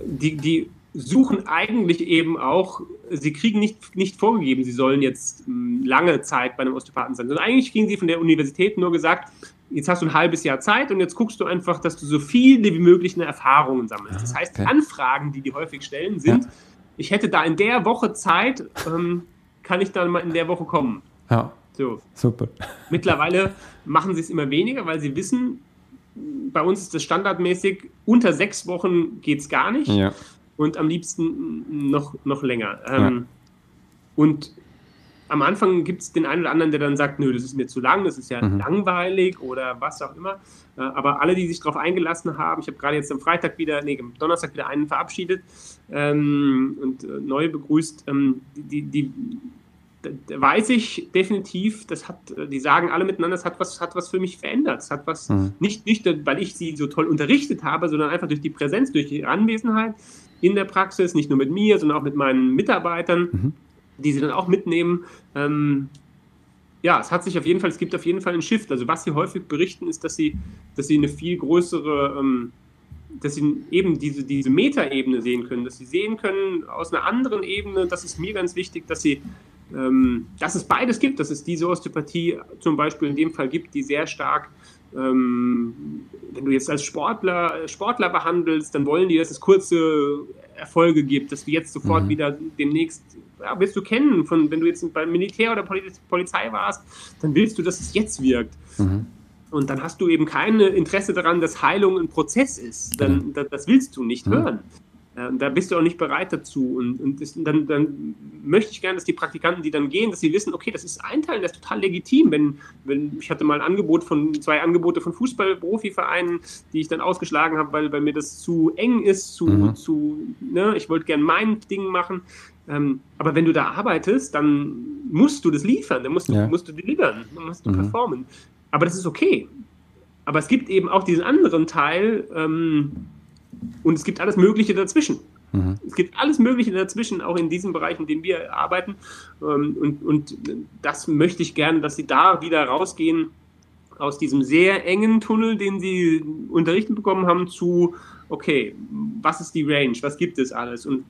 die, die suchen eigentlich eben auch, sie kriegen nicht, nicht vorgegeben, sie sollen jetzt hm, lange Zeit bei einem Osteopathen sein, sondern eigentlich kriegen sie von der Universität nur gesagt, jetzt hast du ein halbes Jahr Zeit und jetzt guckst du einfach, dass du so viele wie möglich Erfahrungen sammelst. Das heißt, okay. Anfragen, die die häufig stellen, sind, ja. ich hätte da in der Woche Zeit, ähm, kann ich dann mal in der Woche kommen. Ja. So. Super. Mittlerweile machen sie es immer weniger, weil sie wissen, bei uns ist das standardmäßig, unter sechs Wochen geht es gar nicht. Ja und am liebsten noch, noch länger. Ähm, ja. Und am Anfang gibt es den einen oder anderen, der dann sagt, nö, das ist mir zu lang, das ist ja mhm. langweilig oder was auch immer. Äh, aber alle, die sich darauf eingelassen haben, ich habe gerade jetzt am Freitag wieder, nee, am Donnerstag wieder einen verabschiedet ähm, und äh, neu begrüßt, ähm, die, die, da weiß ich definitiv, das hat, die sagen alle miteinander, das hat was, hat was für mich verändert. Es hat was, mhm. nicht, nicht, weil ich sie so toll unterrichtet habe, sondern einfach durch die Präsenz, durch die Anwesenheit, in der Praxis, nicht nur mit mir, sondern auch mit meinen Mitarbeitern, mhm. die sie dann auch mitnehmen. Ähm, ja, es hat sich auf jeden Fall, es gibt auf jeden Fall einen Shift. Also was sie häufig berichten, ist, dass sie, dass sie eine viel größere, ähm, dass sie eben diese, diese Metaebene sehen können, dass sie sehen können aus einer anderen Ebene, das ist mir ganz wichtig, dass sie, ähm, dass es beides gibt, dass es diese Osteopathie zum Beispiel in dem Fall gibt, die sehr stark ähm, wenn du jetzt als Sportler, Sportler behandelst, dann wollen die, dass es kurze Erfolge gibt, dass du jetzt sofort mhm. wieder demnächst, ja, willst du kennen, von, wenn du jetzt beim Militär oder Polizei warst, dann willst du, dass es jetzt wirkt. Mhm. Und dann hast du eben kein Interesse daran, dass Heilung ein Prozess ist. Dann, mhm. das, das willst du nicht mhm. hören. Äh, da bist du auch nicht bereit dazu. Und, und das, dann, dann, möchte ich gerne, dass die Praktikanten, die dann gehen, dass sie wissen, okay, das ist ein Teil, das ist total legitim. Wenn, wenn ich hatte mal ein Angebot von zwei Angebote von Fußball-Profivereinen, die ich dann ausgeschlagen habe, weil, weil mir das zu eng ist, zu, mhm. zu ne, ich wollte gerne mein Ding machen. Ähm, aber wenn du da arbeitest, dann musst du das liefern, dann musst du, ja. musst du delivern, dann musst du mhm. performen. Aber das ist okay. Aber es gibt eben auch diesen anderen Teil, ähm, und es gibt alles Mögliche dazwischen. Mhm. Es gibt alles Mögliche dazwischen, auch in diesen Bereichen, in denen wir arbeiten. Ähm, und, und das möchte ich gerne, dass Sie da wieder rausgehen aus diesem sehr engen Tunnel, den Sie unterrichtet bekommen haben, zu, okay, was ist die Range, was gibt es alles und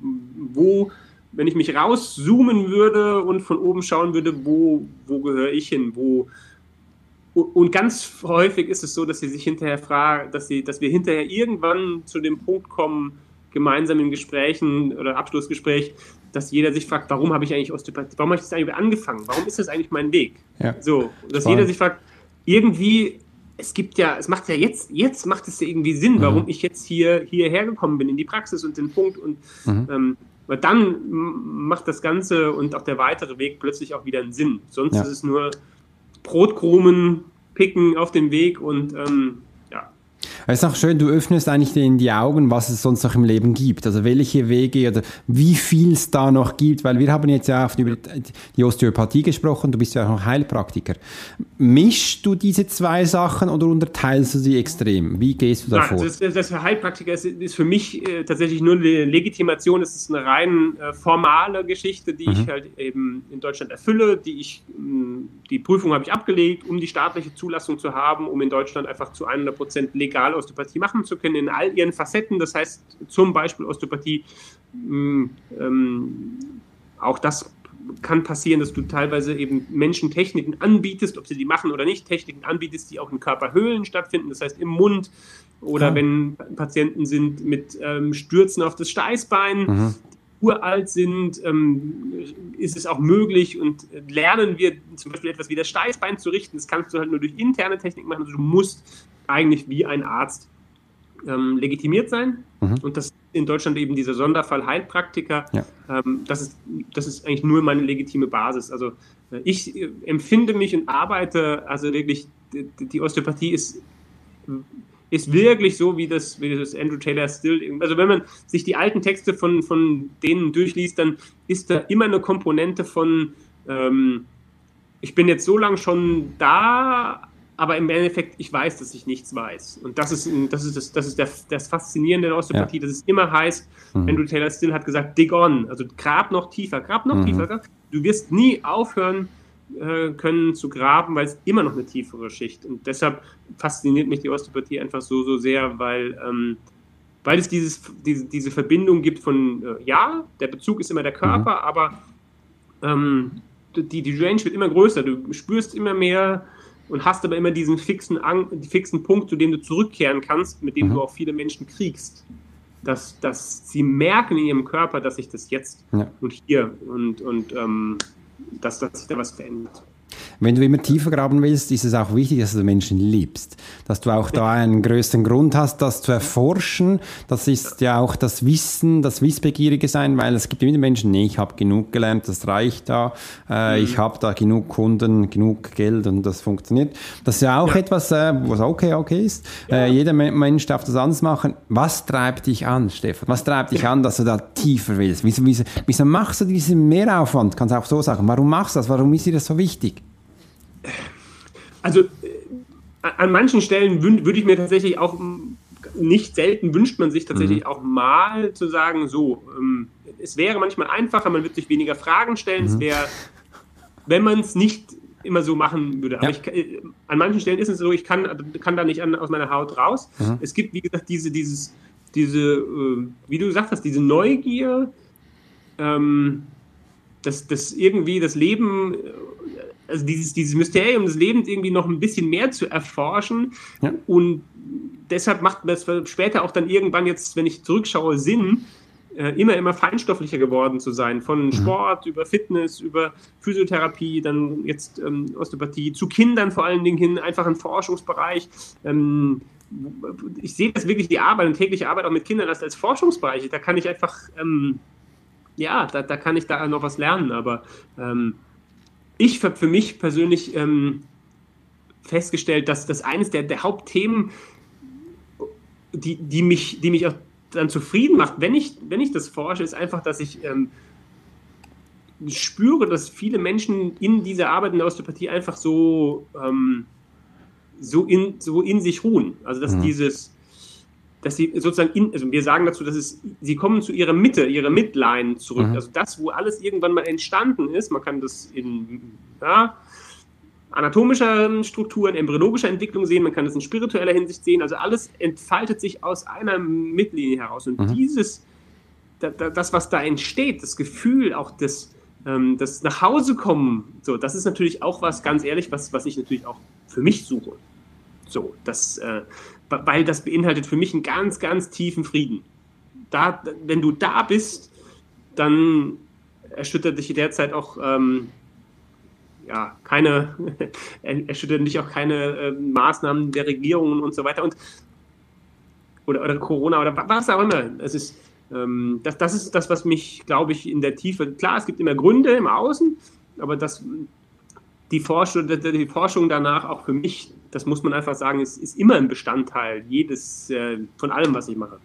wo, wenn ich mich rauszoomen würde und von oben schauen würde, wo, wo gehöre ich hin, wo, und ganz häufig ist es so, dass sie sich hinterher fragen, dass, sie, dass wir hinterher irgendwann zu dem Punkt kommen, gemeinsam in Gesprächen oder Abschlussgespräch, dass jeder sich fragt, warum habe ich eigentlich Osteopathie, warum habe ich das eigentlich angefangen, warum ist das eigentlich mein Weg? Ja. So, dass Spannend. jeder sich fragt, irgendwie, es gibt ja, es macht ja jetzt, jetzt macht es ja irgendwie Sinn, mhm. warum ich jetzt hier hierher gekommen bin, in die Praxis und den Punkt und mhm. ähm, weil dann macht das Ganze und auch der weitere Weg plötzlich auch wieder einen Sinn. Sonst ja. ist es nur Brotkrumen picken auf dem Weg und ähm, es ist auch schön, du öffnest eigentlich denen die Augen, was es sonst noch im Leben gibt. Also welche Wege oder wie viel es da noch gibt, weil wir haben jetzt ja oft über die Osteopathie gesprochen, du bist ja auch noch Heilpraktiker. Mischst du diese zwei Sachen oder unterteilst du sie extrem? Wie gehst du da vor? Das, das, für Heilpraktiker ist, ist für mich äh, tatsächlich nur eine Legitimation, es ist eine rein äh, formale Geschichte, die mhm. ich halt eben in Deutschland erfülle, die ich, mh, die Prüfung habe ich abgelegt, um die staatliche Zulassung zu haben, um in Deutschland einfach zu 100 Prozent legal Osteopathie machen zu können in all ihren Facetten. Das heißt zum Beispiel Osteopathie, mm, ähm, auch das kann passieren, dass du teilweise eben Menschen Techniken anbietest, ob sie die machen oder nicht, Techniken anbietest, die auch in Körperhöhlen stattfinden, das heißt im Mund oder ja. wenn Patienten sind mit ähm, Stürzen auf das Steißbein. Mhm. uralt sind, ähm, ist es auch möglich und lernen wir zum Beispiel etwas wie das Steißbein zu richten. Das kannst du halt nur durch interne Technik machen. Also du musst eigentlich wie ein Arzt ähm, legitimiert sein. Mhm. Und das in Deutschland eben dieser Sonderfall Heilpraktiker. Ja. Ähm, das, ist, das ist eigentlich nur meine legitime Basis. Also äh, ich äh, empfinde mich und arbeite, also wirklich, die, die Osteopathie ist ist wirklich so, wie das, wie das Andrew Taylor Still, also wenn man sich die alten Texte von, von denen durchliest, dann ist da immer eine Komponente von, ähm, ich bin jetzt so lange schon da, aber im Endeffekt, ich weiß, dass ich nichts weiß. Und das ist, das ist, das, das, ist der, das Faszinierende der Osteopathie, ja. dass es immer heißt, mhm. Andrew Taylor Still hat gesagt, dig on, also grab noch tiefer, grab noch mhm. tiefer. Du wirst nie aufhören, äh, können zu graben, weil es immer noch eine tiefere Schicht. Und deshalb fasziniert mich die Osteopathie einfach so, so sehr, weil, ähm, weil es dieses, diese, diese Verbindung gibt von, äh, ja, der Bezug ist immer der Körper, mhm. aber ähm, die, die Range wird immer größer. Du spürst immer mehr und hast aber immer diesen fixen, fixen Punkt, zu dem du zurückkehren kannst, mit dem mhm. du auch viele Menschen kriegst. Dass, dass sie merken in ihrem Körper, dass sich das jetzt ja. und hier und, und ähm, dass, dass sich da was verändert. Wenn du immer tiefer graben willst, ist es auch wichtig, dass du Menschen liebst. Dass du auch da einen größten Grund hast, das zu erforschen. Das ist ja auch das Wissen, das Wissbegierige sein, weil es gibt immer Menschen, nee, ich habe genug gelernt, das reicht da, äh, mhm. ich habe da genug Kunden, genug Geld und das funktioniert. Das ist ja auch ja. etwas, äh, was okay, okay ist. Ja. Äh, jeder Mensch darf das anders machen. Was treibt dich an, Stefan? Was treibt dich an, dass du da tiefer willst? Wieso, wieso, wieso machst du diesen Mehraufwand? Kannst du auch so sagen. Warum machst du das? Warum ist dir das so wichtig? Also äh, an manchen Stellen würde ich mir tatsächlich auch nicht selten wünscht man sich tatsächlich mhm. auch mal zu sagen, so, ähm, es wäre manchmal einfacher, man würde sich weniger Fragen stellen, mhm. es wäre, wenn man es nicht immer so machen würde. Aber ja. ich, äh, an manchen Stellen ist es so, ich kann, kann da nicht an, aus meiner Haut raus. Mhm. Es gibt, wie gesagt, diese, dieses, diese, äh, wie du gesagt hast, diese Neugier, ähm, dass, dass irgendwie das Leben also dieses, dieses Mysterium des Lebens irgendwie noch ein bisschen mehr zu erforschen. Ja. Und deshalb macht das später auch dann irgendwann jetzt, wenn ich zurückschaue, Sinn, äh, immer, immer feinstofflicher geworden zu sein. Von mhm. Sport über Fitness, über Physiotherapie, dann jetzt ähm, Osteopathie, zu Kindern vor allen Dingen hin, einfach ein Forschungsbereich. Ähm, ich sehe das wirklich die Arbeit und tägliche Arbeit auch mit Kindern als, als Forschungsbereich. Da kann ich einfach, ähm, ja, da, da kann ich da noch was lernen, aber ähm, ich habe für mich persönlich ähm, festgestellt, dass das eines der, der Hauptthemen, die, die, mich, die mich auch dann zufrieden macht, wenn ich, wenn ich das forsche, ist einfach, dass ich ähm, spüre, dass viele Menschen in dieser Arbeit in der Osteopathie einfach so, ähm, so, in, so in sich ruhen. Also dass mhm. dieses dass sie sozusagen, in, also wir sagen dazu, dass es, sie kommen zu ihrer Mitte, ihrer Midline zurück. Mhm. Also das, wo alles irgendwann mal entstanden ist, man kann das in ja, anatomischer Struktur, in embryologischer Entwicklung sehen, man kann das in spiritueller Hinsicht sehen, also alles entfaltet sich aus einer Mittellinie heraus. Und mhm. dieses, das, was da entsteht, das Gefühl, auch das, ähm, das nach Hause kommen, so, das ist natürlich auch was, ganz ehrlich, was, was ich natürlich auch für mich suche. So, das, äh, weil das beinhaltet für mich einen ganz, ganz tiefen Frieden. Da, wenn du da bist, dann erschüttert dich derzeit auch ähm, ja, keine, erschüttern dich auch keine äh, Maßnahmen der Regierungen und so weiter und oder, oder Corona oder was auch immer. Es ist, ähm, das, das ist das, was mich, glaube ich, in der Tiefe, klar, es gibt immer Gründe im Außen, aber das, die Forschung, die Forschung danach auch für mich das muss man einfach sagen, ist, ist immer ein Bestandteil jedes, äh, von allem, was ich mache.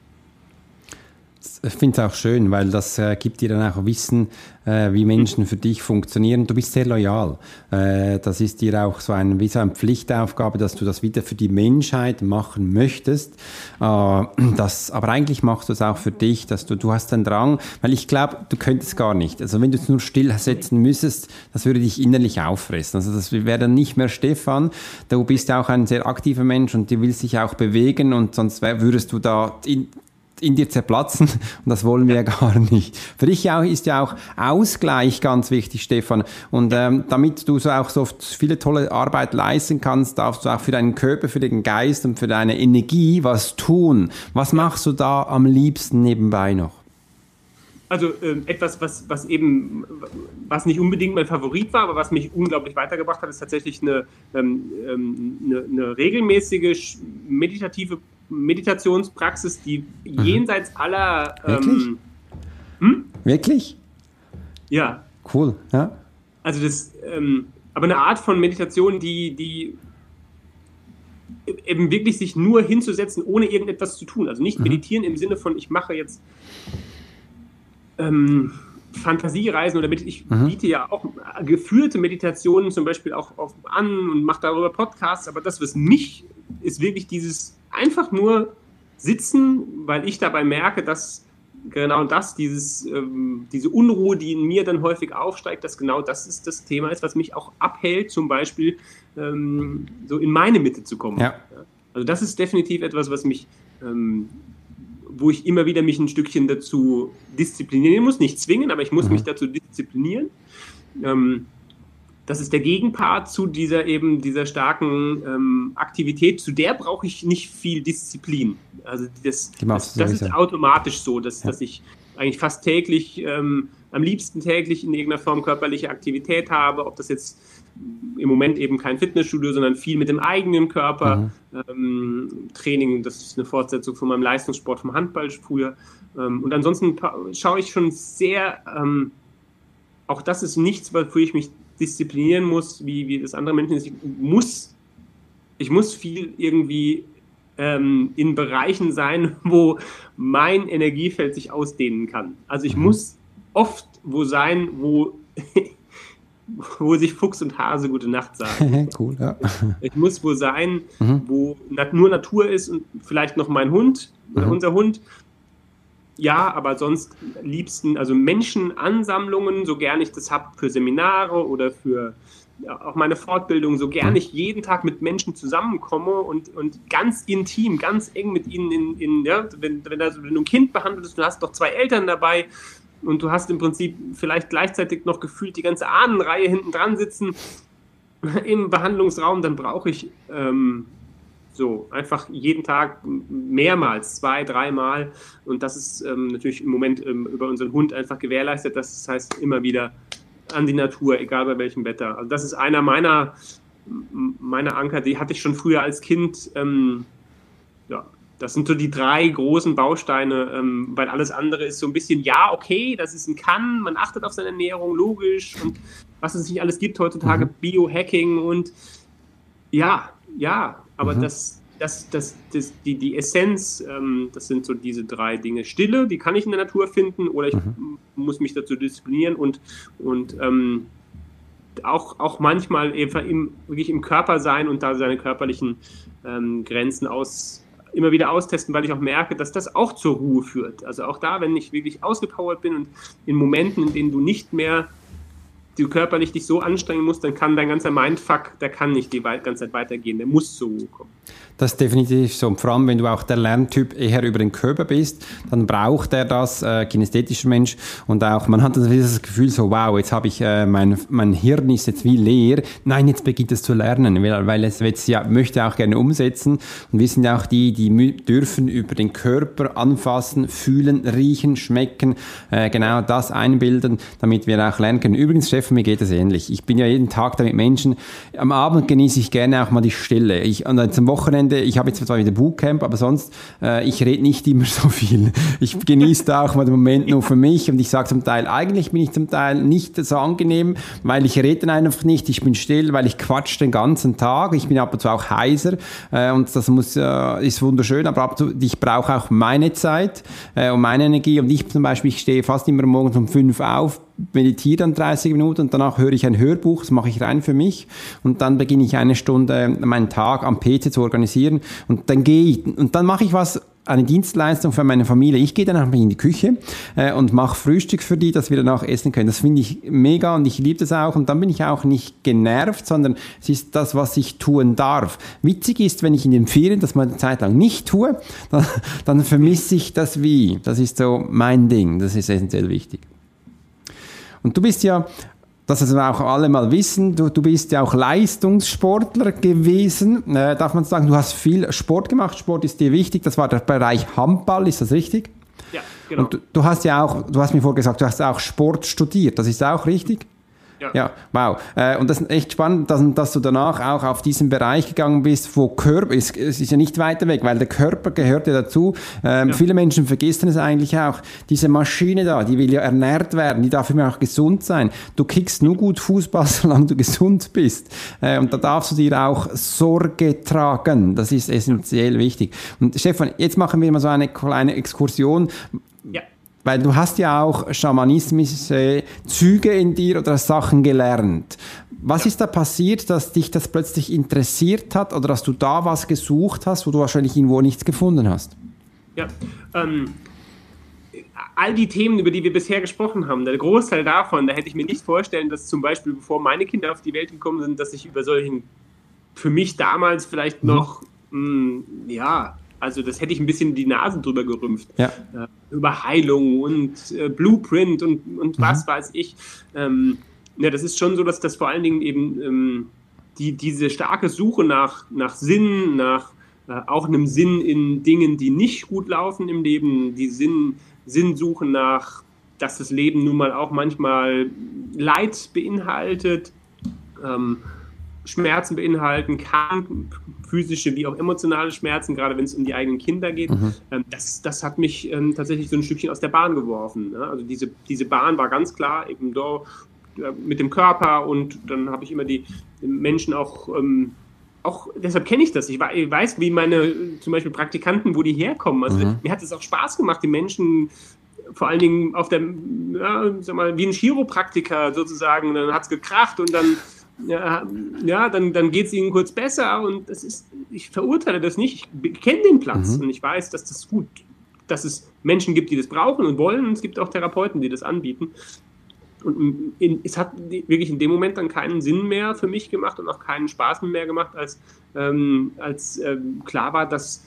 Ich finde es auch schön, weil das äh, gibt dir dann auch Wissen, äh, wie Menschen für dich funktionieren. Du bist sehr loyal. Äh, das ist dir auch so ein, wie so eine Pflichtaufgabe, dass du das wieder für die Menschheit machen möchtest. Äh, das, aber eigentlich machst du es auch für dich, dass du, du hast einen Drang, weil ich glaube, du könntest gar nicht. Also wenn du es nur stillsetzen müsstest, das würde dich innerlich auffressen. Also das wäre dann nicht mehr Stefan. Du bist auch ein sehr aktiver Mensch und du willst dich auch bewegen und sonst würdest du da in, in dir zerplatzen und das wollen wir ja gar nicht. Für dich auch ist ja auch Ausgleich ganz wichtig, Stefan. Und ähm, damit du so auch so viele tolle Arbeit leisten kannst, darfst du auch für deinen Körper, für den Geist und für deine Energie was tun. Was machst du da am liebsten nebenbei noch? also äh, etwas, was, was eben, was nicht unbedingt mein Favorit war, aber was mich unglaublich weitergebracht hat, ist tatsächlich eine, ähm, ähm eine, eine regelmäßige meditative Meditationspraxis, die mhm. jenseits aller. Wirklich? Ähm, hm? Wirklich? Ja. Cool, ja. Also das, ähm, aber eine Art von Meditation, die, die eben wirklich sich nur hinzusetzen, ohne irgendetwas zu tun. Also nicht mhm. meditieren im Sinne von, ich mache jetzt ähm, Fantasiereisen oder ich mhm. biete ja auch geführte Meditationen zum Beispiel auch auf, an und mache darüber Podcasts, aber das, was mich ist wirklich dieses einfach nur sitzen, weil ich dabei merke, dass genau das, dieses, ähm, diese Unruhe, die in mir dann häufig aufsteigt, dass genau das ist das Thema ist, was mich auch abhält, zum Beispiel ähm, so in meine Mitte zu kommen. Ja. Also das ist definitiv etwas, was mich, ähm, wo ich immer wieder mich ein Stückchen dazu disziplinieren muss, nicht zwingen, aber ich muss mhm. mich dazu disziplinieren. Ähm, das ist der Gegenpart zu dieser eben dieser starken ähm, Aktivität. Zu der brauche ich nicht viel Disziplin. Also das, das, das ist automatisch so, dass, ja. dass ich eigentlich fast täglich, ähm, am liebsten täglich in irgendeiner Form körperliche Aktivität habe, ob das jetzt im Moment eben kein Fitnessstudio, sondern viel mit dem eigenen Körper. Mhm. Ähm, Training, das ist eine Fortsetzung von meinem Leistungssport vom Handball früher. Ähm, und ansonsten schaue ich schon sehr, ähm, auch das ist nichts, wofür ich mich disziplinieren muss, wie, wie das andere Menschen ist. Ich muss, ich muss viel irgendwie ähm, in Bereichen sein, wo mein Energiefeld sich ausdehnen kann. Also ich mhm. muss oft wo sein, wo, wo sich Fuchs und Hase gute Nacht sagen. cool, ja. Ich muss wo sein, mhm. wo nur Natur ist und vielleicht noch mein Hund oder mhm. unser Hund ja, aber sonst liebsten, also Menschenansammlungen, so gern ich das habe für Seminare oder für ja, auch meine Fortbildung, so gern ich jeden Tag mit Menschen zusammenkomme und, und ganz intim, ganz eng mit ihnen in, in ja, wenn, wenn, also, wenn du ein Kind behandelst, du hast doch zwei Eltern dabei und du hast im Prinzip vielleicht gleichzeitig noch gefühlt die ganze Ahnenreihe hinten dran sitzen im Behandlungsraum, dann brauche ich ähm, so, einfach jeden Tag mehrmals, zwei, dreimal. Und das ist ähm, natürlich im Moment ähm, über unseren Hund einfach gewährleistet. Das heißt immer wieder an die Natur, egal bei welchem Wetter. Also das ist einer meiner, meiner Anker, die hatte ich schon früher als Kind. Ähm, ja, das sind so die drei großen Bausteine, ähm, weil alles andere ist so ein bisschen, ja, okay, das ist ein Kann, man achtet auf seine Ernährung, logisch und was es nicht alles gibt heutzutage, mhm. Biohacking und ja, ja, aber mhm. das, das, das, das, die, die Essenz, ähm, das sind so diese drei Dinge. Stille, die kann ich in der Natur finden oder ich mhm. muss mich dazu disziplinieren und, und ähm, auch, auch manchmal eben im, wirklich im Körper sein und da seine körperlichen ähm, Grenzen aus, immer wieder austesten, weil ich auch merke, dass das auch zur Ruhe führt. Also auch da, wenn ich wirklich ausgepowert bin und in Momenten, in denen du nicht mehr du körperlich dich so anstrengen musst, dann kann dein ganzer Mindfuck, der kann nicht die ganze Zeit weitergehen, der muss zur Ruhe kommen. Das ist definitiv so. Und vor allem, wenn du auch der Lerntyp eher über den Körper bist, dann braucht er das, äh, kinästhetischer Mensch. Und auch, man hat das Gefühl so, wow, jetzt habe ich, äh, mein, mein Hirn ist jetzt wie leer. Nein, jetzt beginnt es zu lernen, weil, weil es jetzt ja, möchte auch gerne umsetzen. Und wir sind ja auch die, die dürfen über den Körper anfassen, fühlen, riechen, schmecken, äh, genau das einbilden, damit wir auch lernen können. Übrigens, Steffen, mir geht es ähnlich. Ich bin ja jeden Tag da mit Menschen. Am Abend genieße ich gerne auch mal die Stille. Ich, und zum Wochenende Wochenende, ich habe jetzt zwar wieder Bootcamp, aber sonst, äh, ich rede nicht immer so viel. Ich genieße da auch mal den Moment nur für mich und ich sage zum Teil, eigentlich bin ich zum Teil nicht so angenehm, weil ich rede einfach nicht, ich bin still, weil ich quatsch den ganzen Tag, ich bin ab und zu auch heiser äh, und das muss, äh, ist wunderschön, aber ab und zu, ich brauche auch meine Zeit äh, und meine Energie. Und ich zum Beispiel, ich stehe fast immer morgens um fünf auf, meditiere dann 30 Minuten und danach höre ich ein Hörbuch, das mache ich rein für mich und dann beginne ich eine Stunde meinen Tag am PC zu organisieren und dann gehe ich und dann mache ich was eine Dienstleistung für meine Familie. Ich gehe dann einfach in die Küche äh, und mache Frühstück für die, dass wir danach essen können. Das finde ich mega und ich liebe das auch. Und dann bin ich auch nicht genervt, sondern es ist das, was ich tun darf. Witzig ist, wenn ich in den Ferien das mal eine Zeit lang nicht tue, dann, dann vermisse ich das wie. Das ist so mein Ding. Das ist essentiell wichtig. Und du bist ja, das also auch alle mal wissen, du, du bist ja auch Leistungssportler gewesen. Äh, darf man sagen, du hast viel Sport gemacht. Sport ist dir wichtig. Das war der Bereich Handball, ist das richtig? Ja, genau. Und du, du hast ja auch, du hast mir vorher gesagt, du hast auch Sport studiert, das ist auch richtig? Ja. ja, wow. Äh, und das ist echt spannend, dass, dass, du danach auch auf diesen Bereich gegangen bist, wo Körper, ist, es ist ja nicht weiter weg, weil der Körper gehört ja dazu. Ähm, ja. Viele Menschen vergessen es eigentlich auch. Diese Maschine da, die will ja ernährt werden, die darf immer auch gesund sein. Du kickst nur gut Fußball, solange du gesund bist. Äh, und da darfst du dir auch Sorge tragen. Das ist essentiell wichtig. Und Stefan, jetzt machen wir mal so eine kleine Exkursion. Weil du hast ja auch schamanismische Züge in dir oder Sachen gelernt. Was ist da passiert, dass dich das plötzlich interessiert hat oder dass du da was gesucht hast, wo du wahrscheinlich irgendwo nichts gefunden hast? Ja, ähm, all die Themen, über die wir bisher gesprochen haben, der Großteil davon, da hätte ich mir nicht vorstellen, dass zum Beispiel, bevor meine Kinder auf die Welt gekommen sind, dass ich über solchen, für mich damals vielleicht mhm. noch, mhm. mh, ja, also das hätte ich ein bisschen die Nasen drüber gerümpft. Ja. Äh, über Heilung und äh, Blueprint und, und mhm. was weiß ich. Ähm, ja, das ist schon so, dass das vor allen Dingen eben ähm, die, diese starke Suche nach, nach Sinn, nach äh, auch einem Sinn in Dingen, die nicht gut laufen im Leben, die Sinn, Sinnsuche nach, dass das Leben nun mal auch manchmal Leid beinhaltet. Ähm, Schmerzen beinhalten kann, physische wie auch emotionale Schmerzen, gerade wenn es um die eigenen Kinder geht. Mhm. Ähm, das, das hat mich ähm, tatsächlich so ein Stückchen aus der Bahn geworfen. Ne? Also diese, diese Bahn war ganz klar eben da äh, mit dem Körper und dann habe ich immer die Menschen auch ähm, auch deshalb kenne ich das. Ich weiß, wie meine zum Beispiel Praktikanten, wo die herkommen. Also mhm. mir hat es auch Spaß gemacht, die Menschen vor allen Dingen auf der, ja, sag mal, wie ein Chiropraktiker sozusagen, dann hat es gekracht und dann ja, ja dann, dann geht es ihnen kurz besser und das ist, ich verurteile das nicht. Ich kenne den Platz mhm. und ich weiß, dass das gut, dass es Menschen gibt, die das brauchen und wollen und es gibt auch Therapeuten, die das anbieten. Und in, es hat wirklich in dem Moment dann keinen Sinn mehr für mich gemacht und auch keinen Spaß mehr gemacht, als, ähm, als ähm, klar war, dass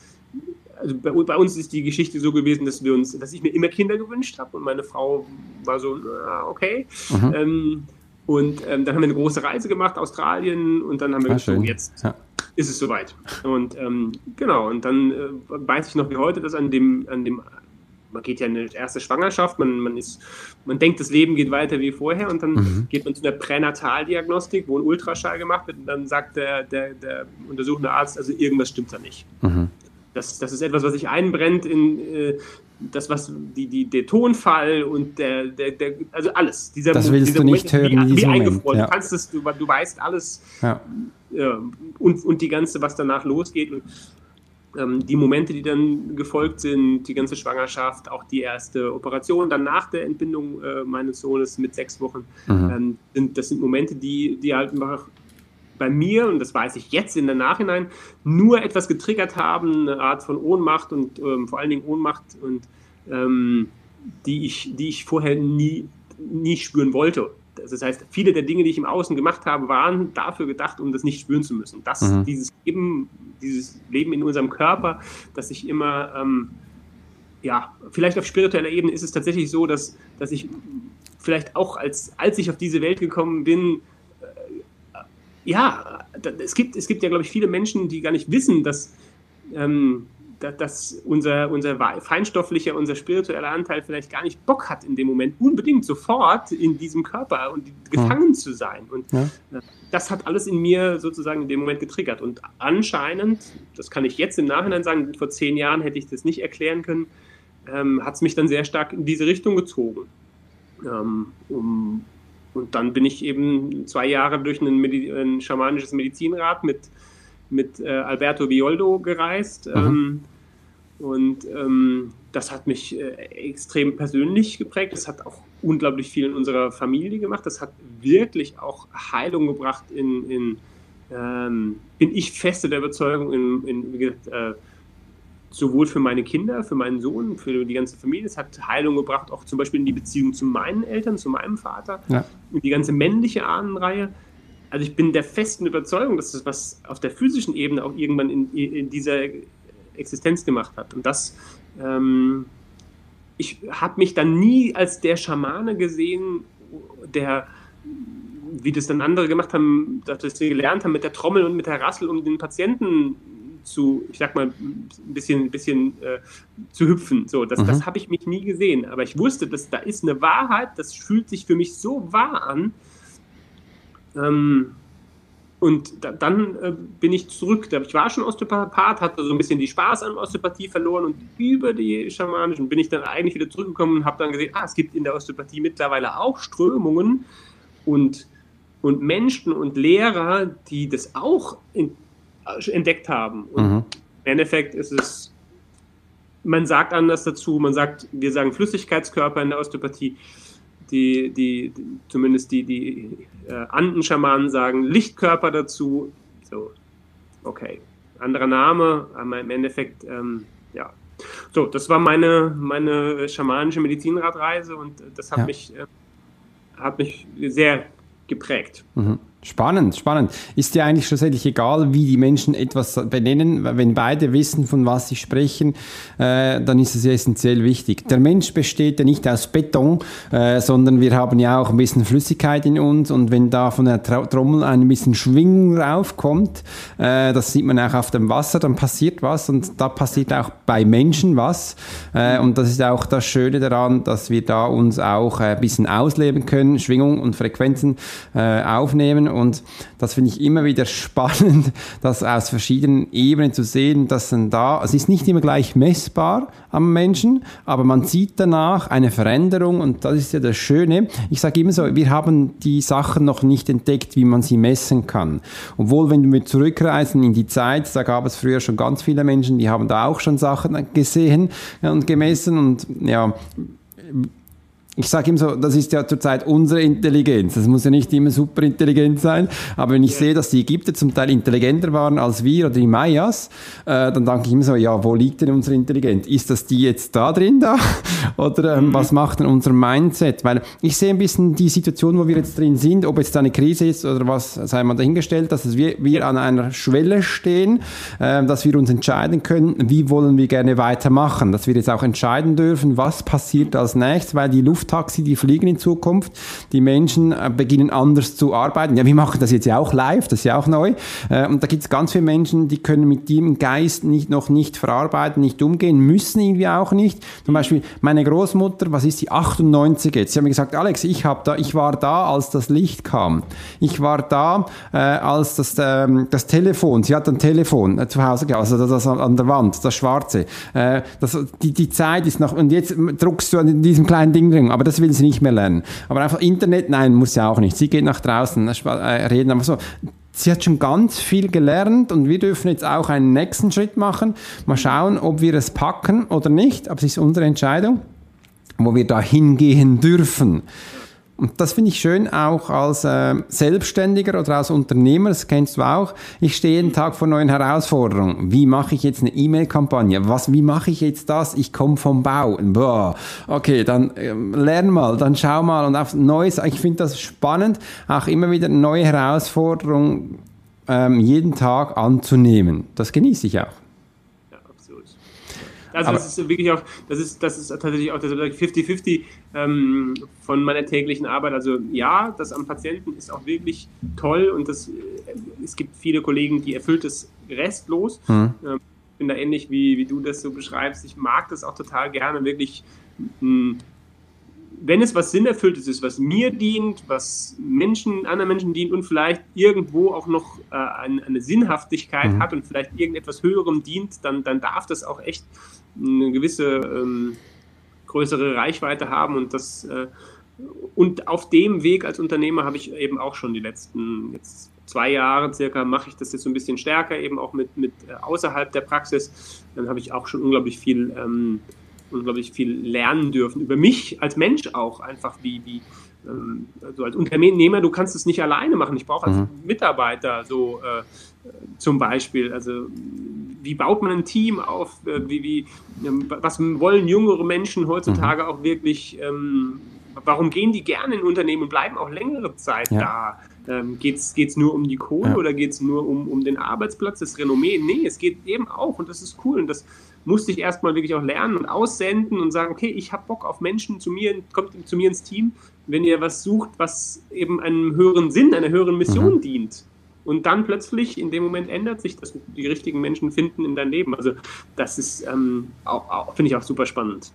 also bei, bei, uns ist die Geschichte so gewesen, dass wir uns, dass ich mir immer Kinder gewünscht habe und meine Frau war so, okay. Mhm. Ähm, und ähm, dann haben wir eine große Reise gemacht, Australien, und dann haben wir gesagt, jetzt ja. ist es soweit. Und ähm, genau, und dann äh, weiß ich noch wie heute, dass an dem, an dem, man geht ja in eine erste Schwangerschaft, man, man ist, man denkt, das Leben geht weiter wie vorher und dann mhm. geht man zu einer Pränataldiagnostik, wo ein Ultraschall gemacht wird und dann sagt der, der, der untersuchende Arzt, also irgendwas stimmt da nicht. Mhm. Das, das ist etwas, was sich einbrennt in, äh, das, was die, die, der Tonfall und der, der, der also alles. Dieser, das willst dieser du Moment nicht hören. Wie, wie eingefroren. Ja. Du kannst es, du, du weißt alles ja. Ja, und, und die ganze, was danach losgeht. Und, ähm, die Momente, die dann gefolgt sind, die ganze Schwangerschaft, auch die erste Operation, dann nach der Entbindung äh, meines Sohnes mit sechs Wochen, mhm. ähm, sind, das sind Momente, die, die halt einfach bei mir, und das weiß ich jetzt in der Nachhinein, nur etwas getriggert haben, eine Art von Ohnmacht und ähm, vor allen Dingen Ohnmacht und ähm, die, ich, die ich vorher nie, nie spüren wollte. Das heißt, viele der Dinge, die ich im Außen gemacht habe, waren dafür gedacht, um das nicht spüren zu müssen. Das, mhm. dieses, Leben, dieses Leben in unserem Körper, dass ich immer, ähm, ja, vielleicht auf spiritueller Ebene ist es tatsächlich so, dass, dass ich vielleicht auch als, als ich auf diese Welt gekommen bin, ja, es gibt, es gibt ja, glaube ich, viele Menschen, die gar nicht wissen, dass, ähm, dass unser, unser feinstofflicher, unser spiritueller Anteil vielleicht gar nicht Bock hat, in dem Moment unbedingt sofort in diesem Körper und gefangen ja. zu sein. Und ja. Äh, das hat alles in mir sozusagen in dem Moment getriggert. Und anscheinend, das kann ich jetzt im Nachhinein sagen, vor zehn Jahren hätte ich das nicht erklären können, ähm, hat es mich dann sehr stark in diese Richtung gezogen. Ähm, um und dann bin ich eben zwei Jahre durch ein, Medi ein schamanisches Medizinrat mit, mit äh, Alberto Violdo gereist. Mhm. Ähm, und ähm, das hat mich äh, extrem persönlich geprägt. Das hat auch unglaublich viel in unserer Familie gemacht. Das hat wirklich auch Heilung gebracht in, in ähm, bin ich feste der Überzeugung, in, in wie gesagt, äh, sowohl für meine Kinder, für meinen Sohn, für die ganze Familie. Es hat Heilung gebracht, auch zum Beispiel in die Beziehung zu meinen Eltern, zu meinem Vater, ja. die ganze männliche Ahnenreihe. Also ich bin der festen Überzeugung, dass das was auf der physischen Ebene auch irgendwann in, in dieser Existenz gemacht hat. Und das, ähm, ich habe mich dann nie als der Schamane gesehen, der wie das dann andere gemacht haben, dass sie gelernt haben mit der Trommel und mit der Rassel, um den Patienten zu, ich sag mal, ein bisschen, ein bisschen äh, zu hüpfen. So, das, mhm. das habe ich mich nie gesehen. Aber ich wusste, dass da ist eine Wahrheit, das fühlt sich für mich so wahr an. Ähm, und da, dann äh, bin ich zurück. Ich war schon Osteopath, hatte so ein bisschen die Spaß an Osteopathie verloren und über die schamanischen bin ich dann eigentlich wieder zurückgekommen und habe dann gesehen, ah, es gibt in der Osteopathie mittlerweile auch Strömungen und, und Menschen und Lehrer, die das auch in, entdeckt haben. Und mhm. im Endeffekt ist es, man sagt anders dazu, man sagt, wir sagen Flüssigkeitskörper in der Osteopathie die, die, die zumindest die, die äh, Andenschamanen sagen Lichtkörper dazu. So, okay. Anderer Name, aber im Endeffekt, ähm, ja. So, das war meine, meine schamanische Medizinradreise und das hat, ja. mich, äh, hat mich sehr geprägt. Mhm. Spannend, spannend. Ist dir eigentlich schlussendlich egal, wie die Menschen etwas benennen? Wenn beide wissen, von was sie sprechen, äh, dann ist es ja essentiell wichtig. Der Mensch besteht ja nicht aus Beton, äh, sondern wir haben ja auch ein bisschen Flüssigkeit in uns und wenn da von der Trommel ein bisschen Schwingung raufkommt, äh, das sieht man auch auf dem Wasser, dann passiert was und da passiert auch bei Menschen was. Äh, und das ist auch das Schöne daran, dass wir da uns auch ein bisschen ausleben können, Schwingung und Frequenzen äh, aufnehmen und das finde ich immer wieder spannend, das aus verschiedenen Ebenen zu sehen, dass dann da, es ist nicht immer gleich messbar am Menschen, aber man sieht danach eine Veränderung und das ist ja das Schöne. Ich sage immer so, wir haben die Sachen noch nicht entdeckt, wie man sie messen kann. Obwohl, wenn wir zurückreisen in die Zeit, da gab es früher schon ganz viele Menschen, die haben da auch schon Sachen gesehen und gemessen und ja, ich sage ihm so, das ist ja zurzeit unsere Intelligenz. Das muss ja nicht immer super intelligent sein. Aber wenn ich ja. sehe, dass die Ägypter zum Teil intelligenter waren als wir oder die Mayas, äh, dann denke ich immer so, ja, wo liegt denn unsere Intelligenz? Ist das die jetzt da drin da? Oder ähm, mhm. was macht denn unser Mindset? Weil ich sehe ein bisschen die Situation, wo wir jetzt drin sind, ob jetzt eine Krise ist oder was, sei mal dahingestellt, dass wir, wir an einer Schwelle stehen, äh, dass wir uns entscheiden können, wie wollen wir gerne weitermachen. Dass wir jetzt auch entscheiden dürfen, was passiert als nächstes, weil die Luft Lufttaxi, die fliegen in Zukunft. Die Menschen äh, beginnen anders zu arbeiten. Ja, wir machen das jetzt ja auch live, das ist ja auch neu. Äh, und da gibt es ganz viele Menschen, die können mit dem Geist nicht, noch nicht verarbeiten, nicht umgehen, müssen irgendwie auch nicht. Zum Beispiel meine Großmutter, was ist sie, 98 jetzt. Sie haben gesagt, Alex, ich, hab da, ich war da, als das Licht kam. Ich war da, äh, als das, ähm, das Telefon, sie hat ein Telefon äh, zu Hause gehabt, also das, das an der Wand, das schwarze. Äh, das, die, die Zeit ist noch, und jetzt druckst du an diesem kleinen Ding drin aber das will sie nicht mehr lernen. Aber einfach Internet, nein, muss sie auch nicht. Sie geht nach draußen, äh, reden einfach so sie hat schon ganz viel gelernt und wir dürfen jetzt auch einen nächsten Schritt machen. Mal schauen, ob wir es packen oder nicht, aber es ist unsere Entscheidung, wo wir da hingehen dürfen. Und das finde ich schön, auch als äh, Selbstständiger oder als Unternehmer, das kennst du auch. Ich stehe jeden Tag vor neuen Herausforderungen. Wie mache ich jetzt eine E-Mail-Kampagne? Was, wie mache ich jetzt das? Ich komme vom Bau. Boah. Okay, dann äh, lern mal, dann schau mal und auf Neues. Ich finde das spannend, auch immer wieder neue Herausforderungen ähm, jeden Tag anzunehmen. Das genieße ich auch. Also das ist wirklich auch, das ist, das ist tatsächlich auch das 50-50 ähm, von meiner täglichen Arbeit. Also ja, das am Patienten ist auch wirklich toll und das, äh, es gibt viele Kollegen, die erfüllt es restlos. Mhm. Ähm, ich bin da ähnlich wie, wie du das so beschreibst. Ich mag das auch total gerne, wirklich mh, wenn es was Sinnerfülltes ist, was mir dient, was Menschen, anderen Menschen dient und vielleicht irgendwo auch noch äh, eine, eine, Sinnhaftigkeit mhm. hat und vielleicht irgendetwas Höherem dient, dann, dann darf das auch echt eine gewisse ähm, größere Reichweite haben und das äh, und auf dem Weg als Unternehmer habe ich eben auch schon die letzten jetzt zwei Jahre circa mache ich das jetzt so ein bisschen stärker, eben auch mit, mit äh, außerhalb der Praxis. Dann habe ich auch schon unglaublich viel ähm, unglaublich viel lernen dürfen. Über mich als Mensch auch einfach, wie, wie ähm, also als Unternehmer, du kannst es nicht alleine machen. Ich brauche als mhm. Mitarbeiter so äh, zum Beispiel, also wie baut man ein Team auf, äh, wie, wie, ähm, was wollen jüngere Menschen heutzutage mhm. auch wirklich, ähm, warum gehen die gerne in Unternehmen und bleiben auch längere Zeit ja. da? Ähm, geht es nur um die Kohle ja. oder geht es nur um, um den Arbeitsplatz, das Renommee? Nee, es geht eben auch und das ist cool und das musste ich erstmal wirklich auch lernen und aussenden und sagen, okay, ich habe Bock auf Menschen zu mir, kommt zu mir ins Team, wenn ihr was sucht, was eben einem höheren Sinn, einer höheren Mission mhm. dient. Und dann plötzlich in dem Moment ändert sich, dass die richtigen Menschen finden in dein Leben. Also das ist, ähm, finde ich auch super spannend.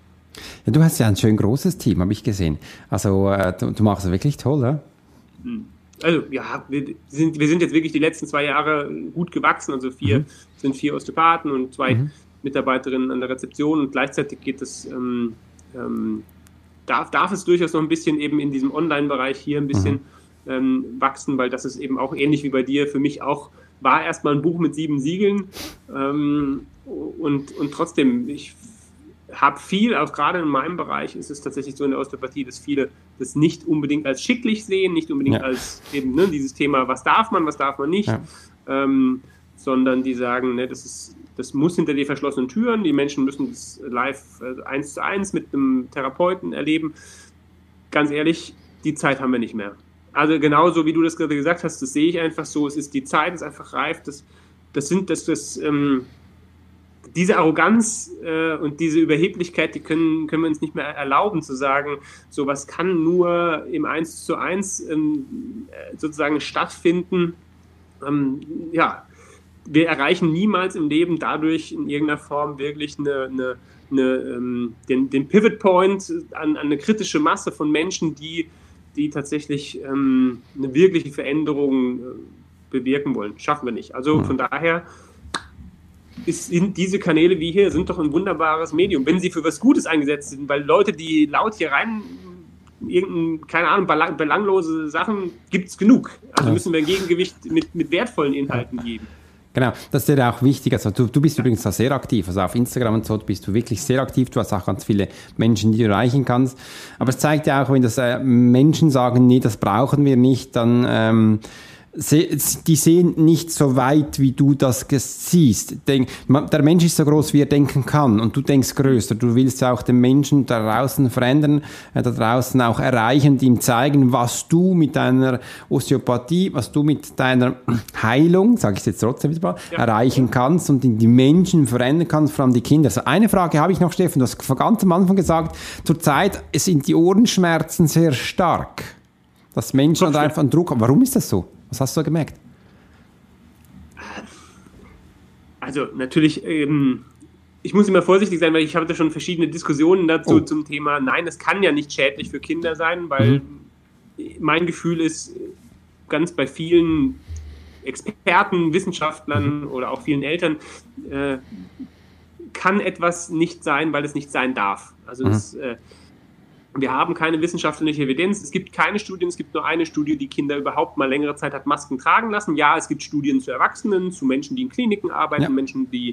Ja, du hast ja ein schön großes Team, habe ich gesehen. Also äh, du, du, machst es wirklich toll, ja? Hm. Also ja, wir sind, wir sind jetzt wirklich die letzten zwei Jahre gut gewachsen. Also vier mhm. sind vier Osteopathen und zwei mhm. Mitarbeiterinnen an der Rezeption und gleichzeitig geht es ähm, ähm, darf, darf es durchaus noch ein bisschen eben in diesem Online-Bereich hier ein bisschen mhm. Ähm, wachsen, weil das ist eben auch ähnlich wie bei dir für mich auch war erstmal ein Buch mit sieben Siegeln ähm, und, und trotzdem, ich habe viel, auch gerade in meinem Bereich ist es tatsächlich so in der Osteopathie, dass viele das nicht unbedingt als schicklich sehen, nicht unbedingt ja. als eben ne, dieses Thema, was darf man, was darf man nicht, ja. ähm, sondern die sagen, ne, das ist das muss hinter die verschlossenen Türen. Die Menschen müssen das live äh, eins zu eins mit einem Therapeuten erleben. Ganz ehrlich, die Zeit haben wir nicht mehr. Also genauso wie du das gerade gesagt hast, das sehe ich einfach so. Es ist die Zeit ist einfach reif. Das, das sind das, das ähm, diese Arroganz äh, und diese Überheblichkeit, die können, können wir uns nicht mehr erlauben zu sagen, sowas kann nur im Eins zu eins ähm, äh, sozusagen stattfinden. Ähm, ja, wir erreichen niemals im Leben dadurch in irgendeiner Form wirklich eine, eine, eine, ähm, den, den Pivot Point an, an, eine kritische Masse von Menschen, die, die tatsächlich ähm, eine wirkliche Veränderung äh, bewirken wollen. Schaffen wir nicht. Also von daher ist, sind diese Kanäle wie hier sind doch ein wunderbares Medium, wenn sie für was Gutes eingesetzt sind, weil Leute, die laut hier rein irgendein, keine Ahnung, belanglose Sachen gibt es genug. Also müssen wir ein Gegengewicht mit, mit wertvollen Inhalten geben. Genau, das ist ja auch wichtig. Also du, du bist übrigens da sehr aktiv. Also auf Instagram und so bist du wirklich sehr aktiv. Du hast auch ganz viele Menschen, die du erreichen kannst. Aber es zeigt ja auch, wenn das äh, Menschen sagen, nee, das brauchen wir nicht, dann ähm, die sehen nicht so weit, wie du das siehst. Der Mensch ist so groß, wie er denken kann und du denkst größer. Du willst auch den Menschen da draußen verändern, äh, da draußen auch erreichen, ihm zeigen, was du mit deiner Osteopathie, was du mit deiner Heilung, sage ich jetzt trotzdem wieder mal, ja. erreichen kannst und die Menschen verändern kannst, vor allem die Kinder. Also eine Frage habe ich noch, Steffen, du hast ganz am Anfang gesagt, zurzeit sind die Ohrenschmerzen sehr stark. Dass Menschen einfach einen Druck haben. Warum ist das so? Was hast du gemerkt? Also natürlich, ähm, ich muss immer vorsichtig sein, weil ich hatte schon verschiedene Diskussionen dazu oh. zum Thema, nein, es kann ja nicht schädlich für Kinder sein, weil mhm. mein Gefühl ist, ganz bei vielen Experten, Wissenschaftlern mhm. oder auch vielen Eltern, äh, kann etwas nicht sein, weil es nicht sein darf. Also mhm. es, äh, wir haben keine wissenschaftliche Evidenz. Es gibt keine Studien. Es gibt nur eine Studie, die Kinder überhaupt mal längere Zeit hat Masken tragen lassen. Ja, es gibt Studien zu Erwachsenen, zu Menschen, die in Kliniken arbeiten, ja. Menschen, die.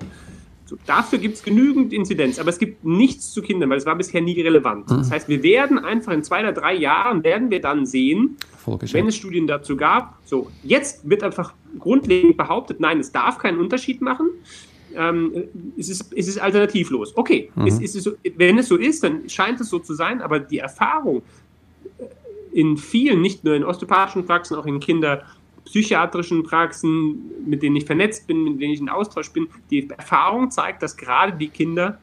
So, dafür gibt es genügend Inzidenz, aber es gibt nichts zu Kindern, weil es war bisher nie relevant. Mhm. Das heißt, wir werden einfach in zwei oder drei Jahren werden wir dann sehen, wenn es Studien dazu gab. So, jetzt wird einfach grundlegend behauptet, nein, es darf keinen Unterschied machen ähm, es, ist, es ist alternativlos. Okay, mhm. es, es ist so, wenn es so ist, dann scheint es so zu sein, aber die Erfahrung in vielen, nicht nur in osteopathischen Praxen, auch in kinderpsychiatrischen Praxen, mit denen ich vernetzt bin, mit denen ich in Austausch bin, die Erfahrung zeigt, dass gerade die Kinder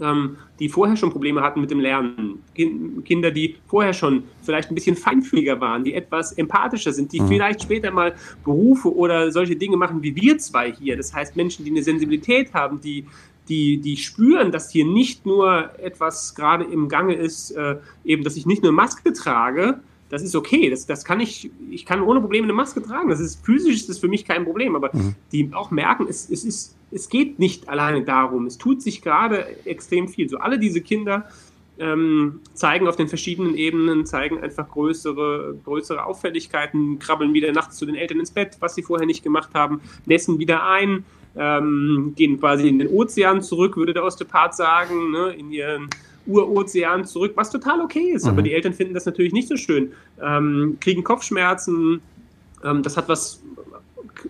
ähm, die vorher schon Probleme hatten mit dem Lernen, Kinder, die vorher schon vielleicht ein bisschen feinfühliger waren, die etwas empathischer sind, die mhm. vielleicht später mal Berufe oder solche Dinge machen wie wir zwei hier. Das heißt Menschen, die eine Sensibilität haben, die die, die spüren, dass hier nicht nur etwas gerade im Gange ist, äh, eben, dass ich nicht nur Maske trage, das ist okay, das, das kann ich, ich kann ohne Probleme eine Maske tragen. Das ist physisch ist das für mich kein Problem, aber mhm. die auch merken, es, es, ist, es geht nicht alleine darum. Es tut sich gerade extrem viel. So alle diese Kinder ähm, zeigen auf den verschiedenen Ebenen, zeigen einfach größere, größere Auffälligkeiten, krabbeln wieder nachts zu den Eltern ins Bett, was sie vorher nicht gemacht haben, nässen wieder ein, ähm, gehen quasi in den Ozean zurück, würde der Osteopath sagen, ne, in ihren Urozean zurück, was total okay ist. Mhm. Aber die Eltern finden das natürlich nicht so schön. Ähm, kriegen Kopfschmerzen. Ähm, das hat was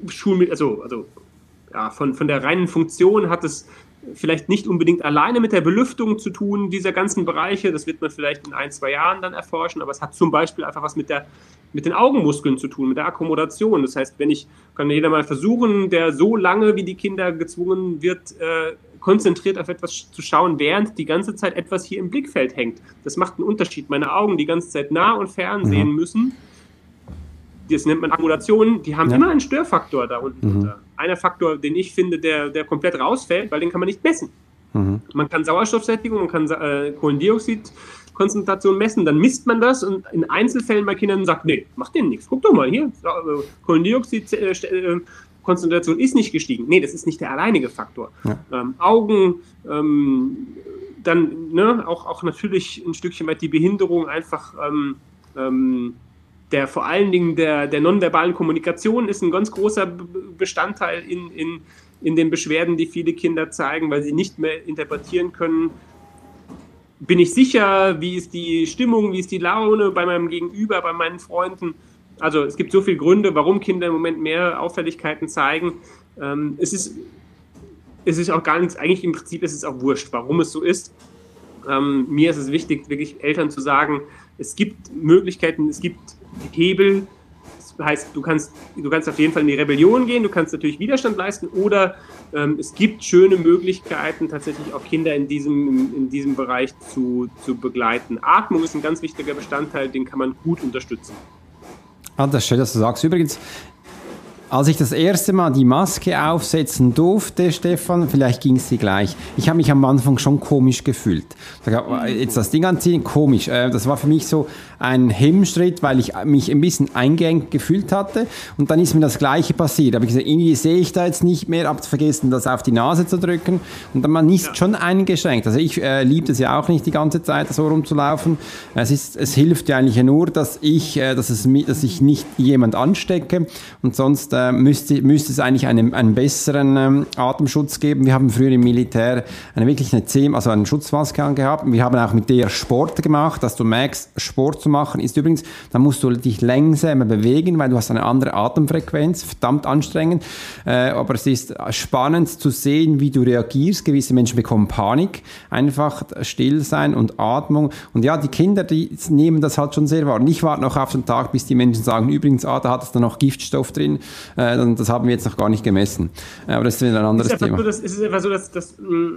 Schulmittel, also, also ja, von, von der reinen Funktion hat es vielleicht nicht unbedingt alleine mit der Belüftung zu tun, dieser ganzen Bereiche. Das wird man vielleicht in ein, zwei Jahren dann erforschen, aber es hat zum Beispiel einfach was mit, der, mit den Augenmuskeln zu tun, mit der Akkommodation. Das heißt, wenn ich, kann jeder mal versuchen, der so lange wie die Kinder gezwungen wird, äh, konzentriert auf etwas zu schauen, während die ganze Zeit etwas hier im Blickfeld hängt. Das macht einen Unterschied. Meine Augen die ganze Zeit nah und fern sehen mhm. müssen das nennt man Akkumulation, die haben ja. immer einen Störfaktor da unten mhm. drunter. Einer Faktor, den ich finde, der, der komplett rausfällt, weil den kann man nicht messen. Mhm. Man kann Sauerstoffsättigung, man kann äh, Kohlendioxidkonzentration messen, dann misst man das und in Einzelfällen bei Kindern sagt, nee, macht denen nichts. Guck doch mal hier, äh, Kohlendioxidkonzentration ist nicht gestiegen. Nee, das ist nicht der alleinige Faktor. Ja. Ähm, Augen, ähm, dann ne, auch, auch natürlich ein Stückchen weit die Behinderung einfach ähm, ähm, der vor allen Dingen der, der nonverbalen Kommunikation ist ein ganz großer Bestandteil in, in, in den Beschwerden, die viele Kinder zeigen, weil sie nicht mehr interpretieren können. Bin ich sicher, wie ist die Stimmung, wie ist die Laune bei meinem Gegenüber, bei meinen Freunden? Also es gibt so viele Gründe, warum Kinder im Moment mehr Auffälligkeiten zeigen. Ähm, es, ist, es ist auch gar nichts, eigentlich im Prinzip ist es auch wurscht, warum es so ist. Ähm, mir ist es wichtig, wirklich Eltern zu sagen, es gibt Möglichkeiten, es gibt Hebel. Das heißt, du kannst, du kannst auf jeden Fall in die Rebellion gehen, du kannst natürlich Widerstand leisten oder ähm, es gibt schöne Möglichkeiten, tatsächlich auch Kinder in diesem, in diesem Bereich zu, zu begleiten. Atmung ist ein ganz wichtiger Bestandteil, den kann man gut unterstützen. Ah, das ist schön, dass du sagst. Übrigens, als ich das erste Mal die Maske aufsetzen durfte, Stefan, vielleicht ging es dir gleich. Ich habe mich am Anfang schon komisch gefühlt. Jetzt das Ding anziehen, komisch. Äh, das war für mich so ein Hemmschritt, weil ich mich ein bisschen eingeengt gefühlt hatte. Und dann ist mir das Gleiche passiert. Aber ich gesagt, irgendwie sehe ich da jetzt nicht mehr, habe vergessen, das auf die Nase zu drücken. Und dann man ist ja. schon eingeschränkt. Also ich äh, liebe es ja auch nicht die ganze Zeit, so rumzulaufen. Es, ist, es hilft ja eigentlich nur, dass ich, äh, dass, es, dass ich nicht jemand anstecke. Und sonst äh, müsste, müsste es eigentlich einen, einen besseren ähm, Atemschutz geben. Wir haben früher im Militär eine wirklich eine 10, also einen Schutzmaske angehabt. Wir haben auch mit der Sport gemacht, dass du merkst, Sport zu machen ist übrigens, da musst du dich langsamer bewegen, weil du hast eine andere Atemfrequenz, verdammt anstrengend. Äh, aber es ist spannend zu sehen, wie du reagierst. Gewisse Menschen bekommen Panik, einfach still sein und Atmung. Und ja, die Kinder, die nehmen das halt schon sehr wahr. Und ich warte noch auf den Tag, bis die Menschen sagen, übrigens, ah, da hat es dann noch Giftstoff drin. Äh, das haben wir jetzt noch gar nicht gemessen. Äh, aber das ist wieder ein anderes Thema. So, das, ist einfach so, dass, dass mm,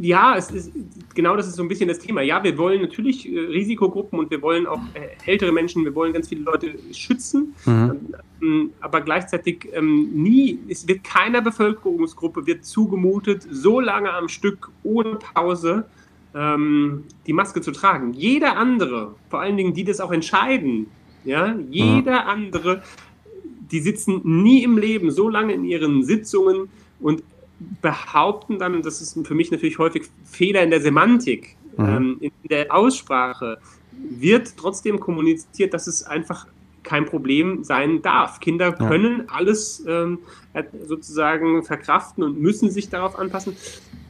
ja, es ist, genau das ist so ein bisschen das Thema. Ja, wir wollen natürlich äh, Risikogruppen und wir wollen auch äh, ältere Menschen, wir wollen ganz viele Leute schützen, mhm. ähm, aber gleichzeitig ähm, nie, es wird keiner Bevölkerungsgruppe wird zugemutet, so lange am Stück ohne Pause ähm, die Maske zu tragen. Jeder andere, vor allen Dingen die das auch entscheiden, ja, jeder mhm. andere, die sitzen nie im Leben so lange in ihren Sitzungen und behaupten dann, und das ist für mich natürlich häufig Fehler in der Semantik, mhm. ähm, in der Aussprache, wird trotzdem kommuniziert, dass es einfach kein Problem sein darf. Kinder können ja. alles ähm, sozusagen verkraften und müssen sich darauf anpassen.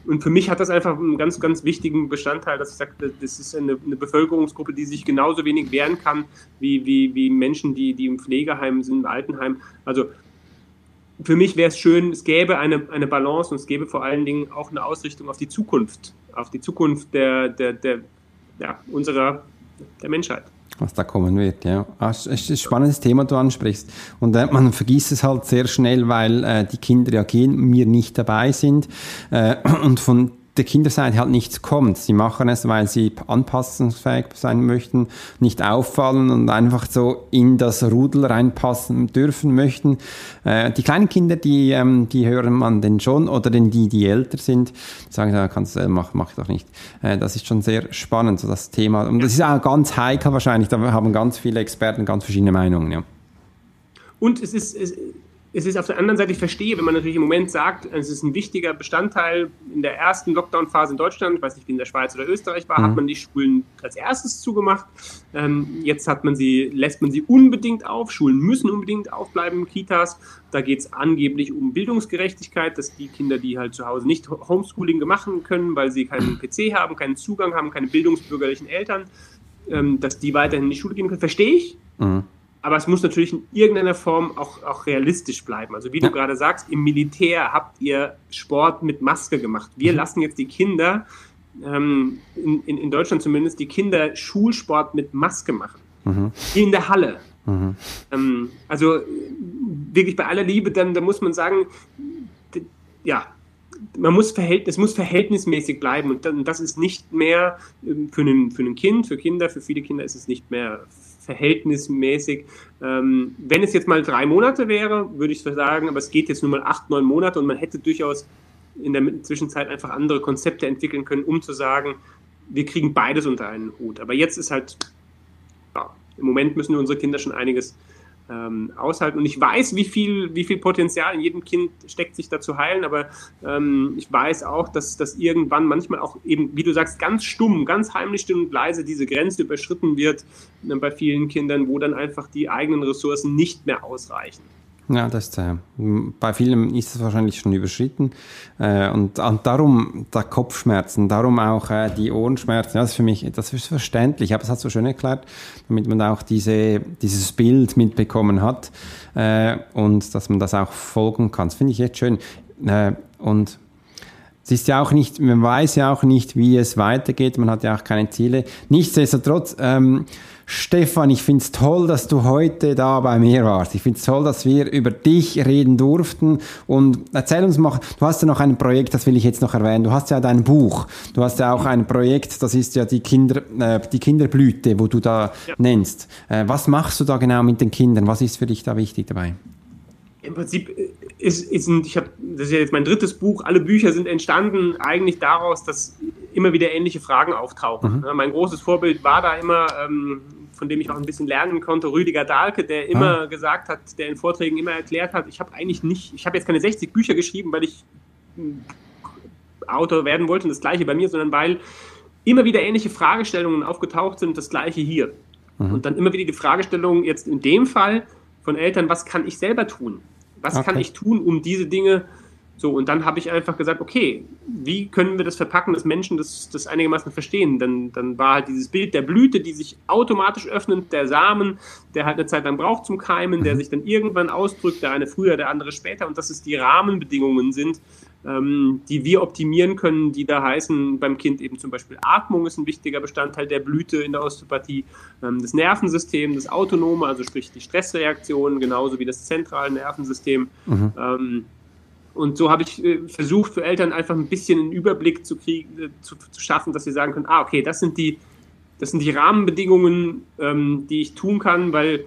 Und für mich hat das einfach einen ganz, ganz wichtigen Bestandteil, dass ich sage, das ist eine, eine Bevölkerungsgruppe, die sich genauso wenig wehren kann wie, wie, wie Menschen, die, die im Pflegeheim sind, im Altenheim. Also für mich wäre es schön, es gäbe eine, eine Balance und es gäbe vor allen Dingen auch eine Ausrichtung auf die Zukunft, auf die Zukunft der, der, der, ja, unserer, der Menschheit. Was da kommen wird, ja. Ah, es ist ein spannendes Thema, du ansprichst. Und äh, man vergisst es halt sehr schnell, weil äh, die Kinder reagieren, mir nicht dabei sind. Äh, und von der Kinderseite halt nichts kommt. Sie machen es, weil sie anpassungsfähig sein möchten, nicht auffallen und einfach so in das Rudel reinpassen dürfen möchten. Äh, die kleinen Kinder, die, ähm, die hören man denn schon oder denn die, die älter sind, sagen, ja, kannst du, mach, mach doch nicht. Äh, das ist schon sehr spannend, so das Thema. Und das ist auch ganz heikel wahrscheinlich, da haben ganz viele Experten ganz verschiedene Meinungen, ja. Und es ist, es, es ist auf der anderen Seite, ich verstehe, wenn man natürlich im Moment sagt, es ist ein wichtiger Bestandteil in der ersten Lockdown-Phase in Deutschland, ich weiß nicht, wie in der Schweiz oder Österreich war, mhm. hat man die Schulen als erstes zugemacht. Ähm, jetzt hat man sie, lässt man sie unbedingt auf. Schulen müssen unbedingt aufbleiben, Kitas. Da geht es angeblich um Bildungsgerechtigkeit, dass die Kinder, die halt zu Hause nicht Homeschooling machen können, weil sie keinen PC haben, keinen Zugang haben, keine bildungsbürgerlichen Eltern, ähm, dass die weiterhin in die Schule gehen können. Verstehe ich. Mhm aber es muss natürlich in irgendeiner Form auch, auch realistisch bleiben. Also wie du gerade sagst, im Militär habt ihr Sport mit Maske gemacht. Wir mhm. lassen jetzt die Kinder, ähm, in, in, in, Deutschland zumindest, die Kinder Schulsport mit Maske machen. Mhm. In der Halle. Mhm. Ähm, also wirklich bei aller Liebe, dann da muss man sagen, ja, man muss es muss verhältnismäßig bleiben und dann, das ist nicht mehr ähm, für ein, für ein Kind, für Kinder, für viele Kinder ist es nicht mehr verhältnismäßig. Ähm, wenn es jetzt mal drei Monate wäre, würde ich sagen, aber es geht jetzt nur mal acht, neun Monate und man hätte durchaus in der Zwischenzeit einfach andere Konzepte entwickeln können, um zu sagen, wir kriegen beides unter einen Hut. Aber jetzt ist halt, ja, im Moment müssen unsere Kinder schon einiges ähm, aushalten. Und ich weiß, wie viel, wie viel Potenzial in jedem Kind steckt, sich da zu heilen, aber ähm, ich weiß auch, dass, dass irgendwann manchmal auch eben, wie du sagst, ganz stumm, ganz heimlich und leise diese Grenze überschritten wird äh, bei vielen Kindern, wo dann einfach die eigenen Ressourcen nicht mehr ausreichen. Ja, das ist, äh, bei vielen ist es wahrscheinlich schon überschritten. Äh, und, und darum der Kopfschmerzen, darum auch äh, die Ohrenschmerzen. Ja, das ist für mich, das ist verständlich, aber es hat so schön erklärt, damit man auch diese, dieses Bild mitbekommen hat äh, und dass man das auch folgen kann. Das finde ich jetzt schön. Äh, und es ist ja auch nicht, man weiß ja auch nicht, wie es weitergeht, man hat ja auch keine Ziele. Nichtsdestotrotz, ähm, Stefan, ich finde es toll, dass du heute da bei mir warst. Ich finde es toll, dass wir über dich reden durften. Und erzähl uns mal, du hast ja noch ein Projekt, das will ich jetzt noch erwähnen. Du hast ja dein Buch. Du hast ja auch ein Projekt, das ist ja die, Kinder, äh, die Kinderblüte, wo du da ja. nennst. Äh, was machst du da genau mit den Kindern? Was ist für dich da wichtig dabei? Im Prinzip ist, ist ein, ich habe, das ist ja jetzt mein drittes Buch. Alle Bücher sind entstanden eigentlich daraus, dass immer wieder ähnliche Fragen auftauchen. Mhm. Mein großes Vorbild war da immer, ähm, von dem ich auch ein bisschen lernen konnte, Rüdiger Dahlke, der immer ah. gesagt hat, der in Vorträgen immer erklärt hat, ich habe eigentlich nicht, ich habe jetzt keine 60 Bücher geschrieben, weil ich Autor werden wollte und das gleiche bei mir, sondern weil immer wieder ähnliche Fragestellungen aufgetaucht sind, das gleiche hier. Mhm. Und dann immer wieder die Fragestellung jetzt in dem Fall von Eltern, was kann ich selber tun? Was okay. kann ich tun, um diese Dinge zu so, und dann habe ich einfach gesagt, okay, wie können wir das verpacken, dass Menschen das, das einigermaßen verstehen? Dann, dann war halt dieses Bild der Blüte, die sich automatisch öffnet, der Samen, der halt eine Zeit lang braucht zum Keimen, der mhm. sich dann irgendwann ausdrückt, der eine früher, der andere später, und dass es die Rahmenbedingungen sind, ähm, die wir optimieren können, die da heißen, beim Kind eben zum Beispiel Atmung ist ein wichtiger Bestandteil der Blüte in der Osteopathie, ähm, das Nervensystem, das Autonome, also sprich die Stressreaktion, genauso wie das zentrale Nervensystem. Mhm. Ähm, und so habe ich äh, versucht, für Eltern einfach ein bisschen einen Überblick zu kriegen, äh, zu, zu, schaffen, dass sie sagen können, ah, okay, das sind die, das sind die Rahmenbedingungen, ähm, die ich tun kann, weil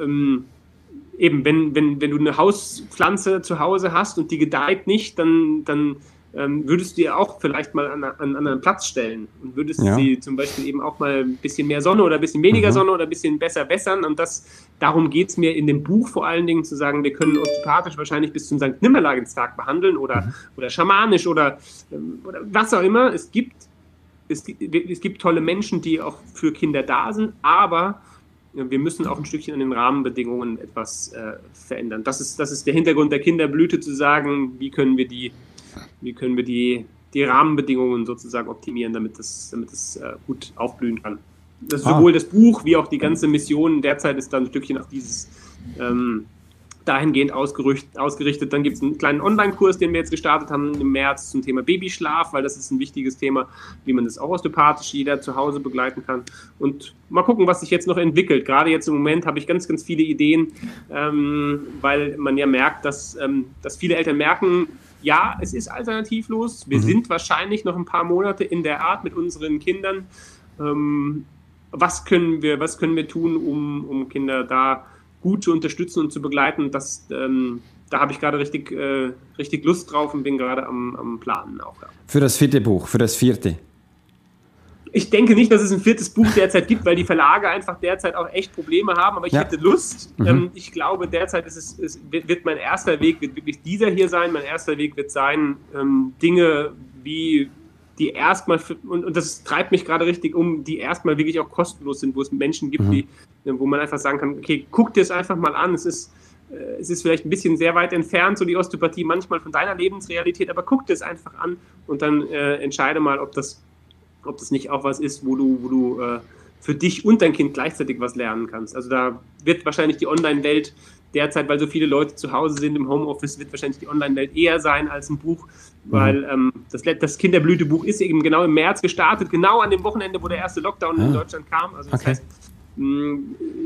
ähm, eben, wenn, wenn, wenn du eine Hauspflanze zu Hause hast und die gedeiht nicht, dann, dann ähm, würdest du dir auch vielleicht mal an, an einen anderen Platz stellen und würdest ja. sie zum Beispiel eben auch mal ein bisschen mehr Sonne oder ein bisschen weniger mhm. Sonne oder ein bisschen besser wässern. Und das, darum geht es mir in dem Buch vor allen Dingen zu sagen, wir können osteopathisch wahrscheinlich bis zum St. Nimmerlegenstag behandeln oder, mhm. oder schamanisch oder, ähm, oder was auch immer. Es gibt, es, es gibt tolle Menschen, die auch für Kinder da sind, aber wir müssen auch ein Stückchen an den Rahmenbedingungen etwas äh, verändern. Das ist, das ist der Hintergrund der Kinderblüte, zu sagen, wie können wir die wie können wir die, die Rahmenbedingungen sozusagen optimieren, damit es damit das, äh, gut aufblühen kann. Das ah. sowohl das Buch wie auch die ganze Mission derzeit ist dann ein Stückchen auf dieses ähm, dahingehend ausgerichtet. Dann gibt es einen kleinen Online-Kurs, den wir jetzt gestartet haben im März zum Thema Babyschlaf, weil das ist ein wichtiges Thema, wie man das auch osteopathisch jeder zu Hause begleiten kann. Und mal gucken, was sich jetzt noch entwickelt. Gerade jetzt im Moment habe ich ganz, ganz viele Ideen, ähm, weil man ja merkt, dass, ähm, dass viele Eltern merken, ja, es ist alternativlos. Wir mhm. sind wahrscheinlich noch ein paar Monate in der Art mit unseren Kindern. Ähm, was können wir, was können wir tun, um, um Kinder da gut zu unterstützen und zu begleiten? Das, ähm, da habe ich gerade richtig, äh, richtig Lust drauf und bin gerade am, am Planen auch. Ja. Für das vierte Buch, für das vierte. Ich denke nicht, dass es ein viertes Buch derzeit gibt, weil die Verlage einfach derzeit auch echt Probleme haben, aber ich ja. hätte Lust. Mhm. Ähm, ich glaube, derzeit ist es, es, wird mein erster Weg wird wirklich dieser hier sein. Mein erster Weg wird sein, ähm, Dinge wie die erstmal, und, und, das treibt mich gerade richtig um, die erstmal wirklich auch kostenlos sind, wo es Menschen gibt, mhm. die, wo man einfach sagen kann, okay, guck dir es einfach mal an. Es ist, äh, es ist vielleicht ein bisschen sehr weit entfernt, so die Osteopathie manchmal von deiner Lebensrealität, aber guck dir es einfach an und dann äh, entscheide mal, ob das ob das nicht auch was ist, wo du, wo du äh, für dich und dein Kind gleichzeitig was lernen kannst. Also da wird wahrscheinlich die Online-Welt derzeit, weil so viele Leute zu Hause sind im Homeoffice, wird wahrscheinlich die Online-Welt eher sein als ein Buch, mhm. weil ähm, das, das Kinderblütebuch ist eben genau im März gestartet, genau an dem Wochenende, wo der erste Lockdown ah. in Deutschland kam. Also das okay. heißt, mh,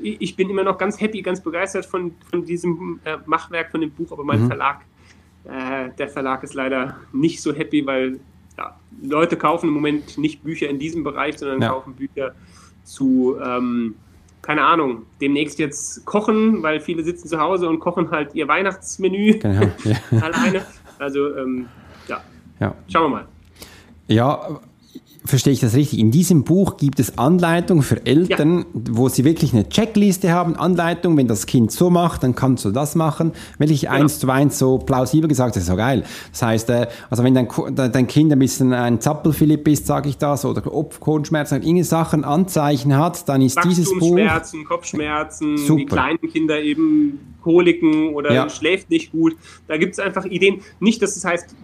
ich bin immer noch ganz happy, ganz begeistert von, von diesem äh, Machwerk, von dem Buch, aber mein mhm. Verlag, äh, der Verlag ist leider nicht so happy, weil ja, Leute kaufen im Moment nicht Bücher in diesem Bereich, sondern ja. kaufen Bücher zu, ähm, keine Ahnung, demnächst jetzt kochen, weil viele sitzen zu Hause und kochen halt ihr Weihnachtsmenü genau, ja. alleine. Also ähm, ja. ja, schauen wir mal. Ja, verstehe ich das richtig? In diesem Buch gibt es Anleitungen für Eltern, ja. wo sie wirklich eine Checkliste haben, Anleitung, wenn das Kind so macht, dann kannst du das machen. Wirklich genau. eins zu eins so plausibel gesagt, das ist so geil. Das heißt, äh, also wenn dein, dein Kind ein bisschen ein Zappelphilipp ist, sage ich das, oder Kopfschmerzen, irgendwelche Sachen, Anzeichen hat, dann ist dieses Buch... Schmerzen, Kopfschmerzen, super. die kleinen Kinder eben Koliken oder ja. schläft nicht gut. Da gibt es einfach Ideen. Nicht, dass es heißt,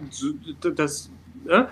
dass ja,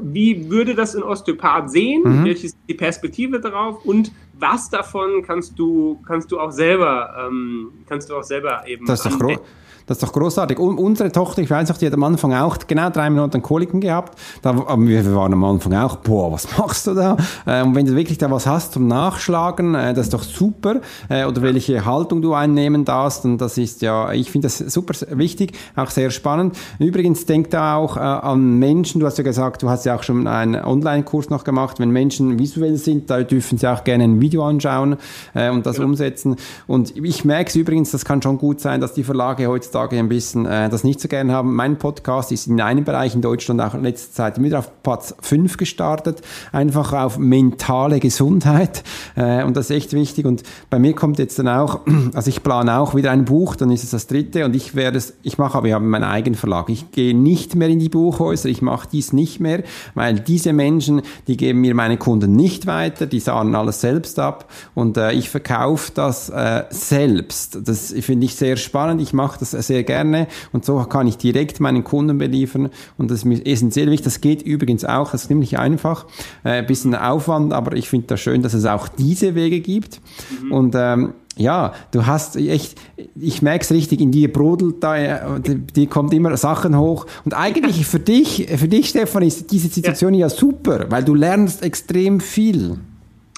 wie würde das ein Osteopath sehen? Mhm. Welche ist die Perspektive darauf? Und was davon kannst du, kannst du auch selber, ähm, kannst du auch selber eben. Das ist doch groß. Das ist doch großartig. Und unsere Tochter, ich weiß noch, die hat am Anfang auch genau drei Minuten Koliken gehabt. Da, aber wir waren am Anfang auch, boah, was machst du da? Äh, und wenn du wirklich da was hast zum Nachschlagen, äh, das ist doch super. Äh, oder welche Haltung du einnehmen darfst. Und das ist ja, ich finde das super wichtig, auch sehr spannend. Übrigens, denk da auch an Menschen. Du hast ja gesagt, du hast ja auch schon einen Online-Kurs noch gemacht. Wenn Menschen visuell sind, da dürfen sie auch gerne ein Video anschauen und das ja. umsetzen. Und ich merke es übrigens, das kann schon gut sein, dass die Verlage heutzutage heutzutage ein bisschen äh, das nicht so gern haben. Mein Podcast ist in einem Bereich in Deutschland auch in letzter Zeit wieder auf Platz 5 gestartet, einfach auf mentale Gesundheit. Äh, und das ist echt wichtig. Und bei mir kommt jetzt dann auch, also ich plane auch wieder ein Buch, dann ist es das dritte. Und ich werde es, ich mache aber, ich habe meinen eigenen Verlag, ich gehe nicht mehr in die Buchhäuser, ich mache dies nicht mehr, weil diese Menschen, die geben mir meine Kunden nicht weiter, die sagen alles selbst ab. Und äh, ich verkaufe das äh, selbst. Das finde ich sehr spannend, ich mache das sehr gerne und so kann ich direkt meinen Kunden beliefern und das ist mir essentiell wichtig. Das geht übrigens auch, das ist ziemlich einfach, äh, ein bisschen Aufwand, aber ich finde das schön, dass es auch diese Wege gibt mhm. und ähm, ja, du hast echt, ich merke es richtig, in dir brodelt da, äh, die, die, kommt immer Sachen hoch. Und eigentlich für dich, für dich, Stefan, ist diese Situation ja, ja super, weil du lernst extrem viel.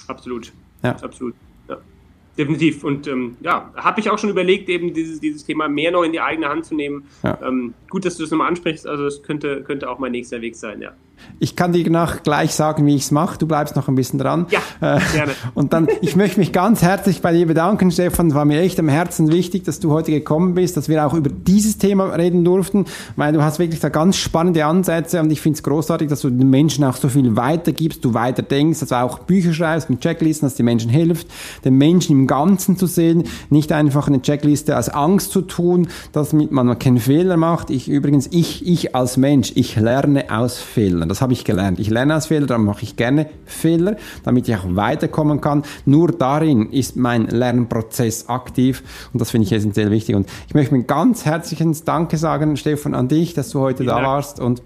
Absolut. Ja. Absolut definitiv. Und ähm, ja, habe ich auch schon überlegt, eben dieses, dieses Thema mehr noch in die eigene Hand zu nehmen. Ja. Ähm, gut, dass du das nochmal ansprichst. Also das könnte, könnte auch mein nächster Weg sein, ja. Ich kann dir nach gleich sagen, wie ich es mache. Du bleibst noch ein bisschen dran. Ja, äh, gerne. Und dann, ich möchte mich ganz herzlich bei dir bedanken, Stefan. Es war mir echt am Herzen wichtig, dass du heute gekommen bist, dass wir auch über dieses Thema reden durften, weil du hast wirklich da ganz spannende Ansätze und ich finde es großartig, dass du den Menschen auch so viel weitergibst, du weiter denkst, dass du auch Bücher schreibst mit Checklisten, dass die Menschen hilft, den Menschen im Ganzen zu sehen, nicht einfach eine Checkliste als Angst zu tun, dass man keinen Fehler macht. Ich übrigens, ich, ich als Mensch, ich lerne aus Fehlern. Das habe ich gelernt. Ich lerne aus Fehlern, darum mache ich gerne Fehler, damit ich auch weiterkommen kann. Nur darin ist mein Lernprozess aktiv und das finde ich essentiell wichtig. Und ich möchte mir ganz herzlichen Danke sagen, Stefan, an dich, dass du heute Vielen da Dank. warst und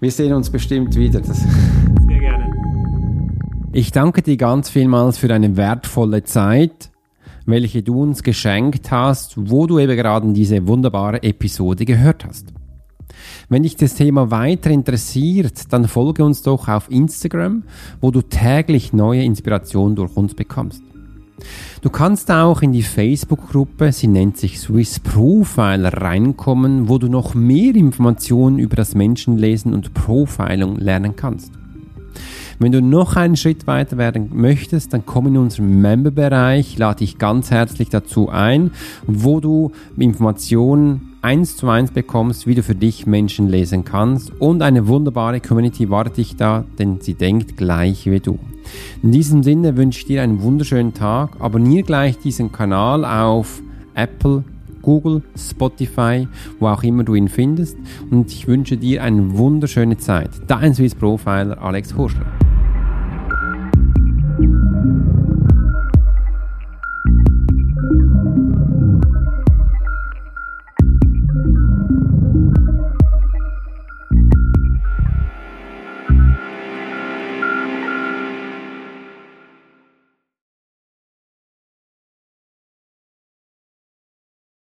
wir sehen uns bestimmt wieder. Das Sehr gerne. Ich danke dir ganz vielmals für deine wertvolle Zeit, welche du uns geschenkt hast, wo du eben gerade diese wunderbare Episode gehört hast. Wenn dich das Thema weiter interessiert, dann folge uns doch auf Instagram, wo du täglich neue Inspirationen durch uns bekommst. Du kannst auch in die Facebook-Gruppe, sie nennt sich Swiss Profiler, reinkommen, wo du noch mehr Informationen über das Menschenlesen und Profiling lernen kannst. Wenn du noch einen Schritt weiter werden möchtest, dann komm in unseren Member-Bereich, lade dich ganz herzlich dazu ein, wo du Informationen eins zu eins bekommst, wie du für dich Menschen lesen kannst und eine wunderbare Community wartet dich da, denn sie denkt gleich wie du. In diesem Sinne wünsche ich dir einen wunderschönen Tag. Abonniere gleich diesen Kanal auf Apple, Google, Spotify, wo auch immer du ihn findest. Und ich wünsche dir eine wunderschöne Zeit. Dein Swiss Profiler Alex Horschler.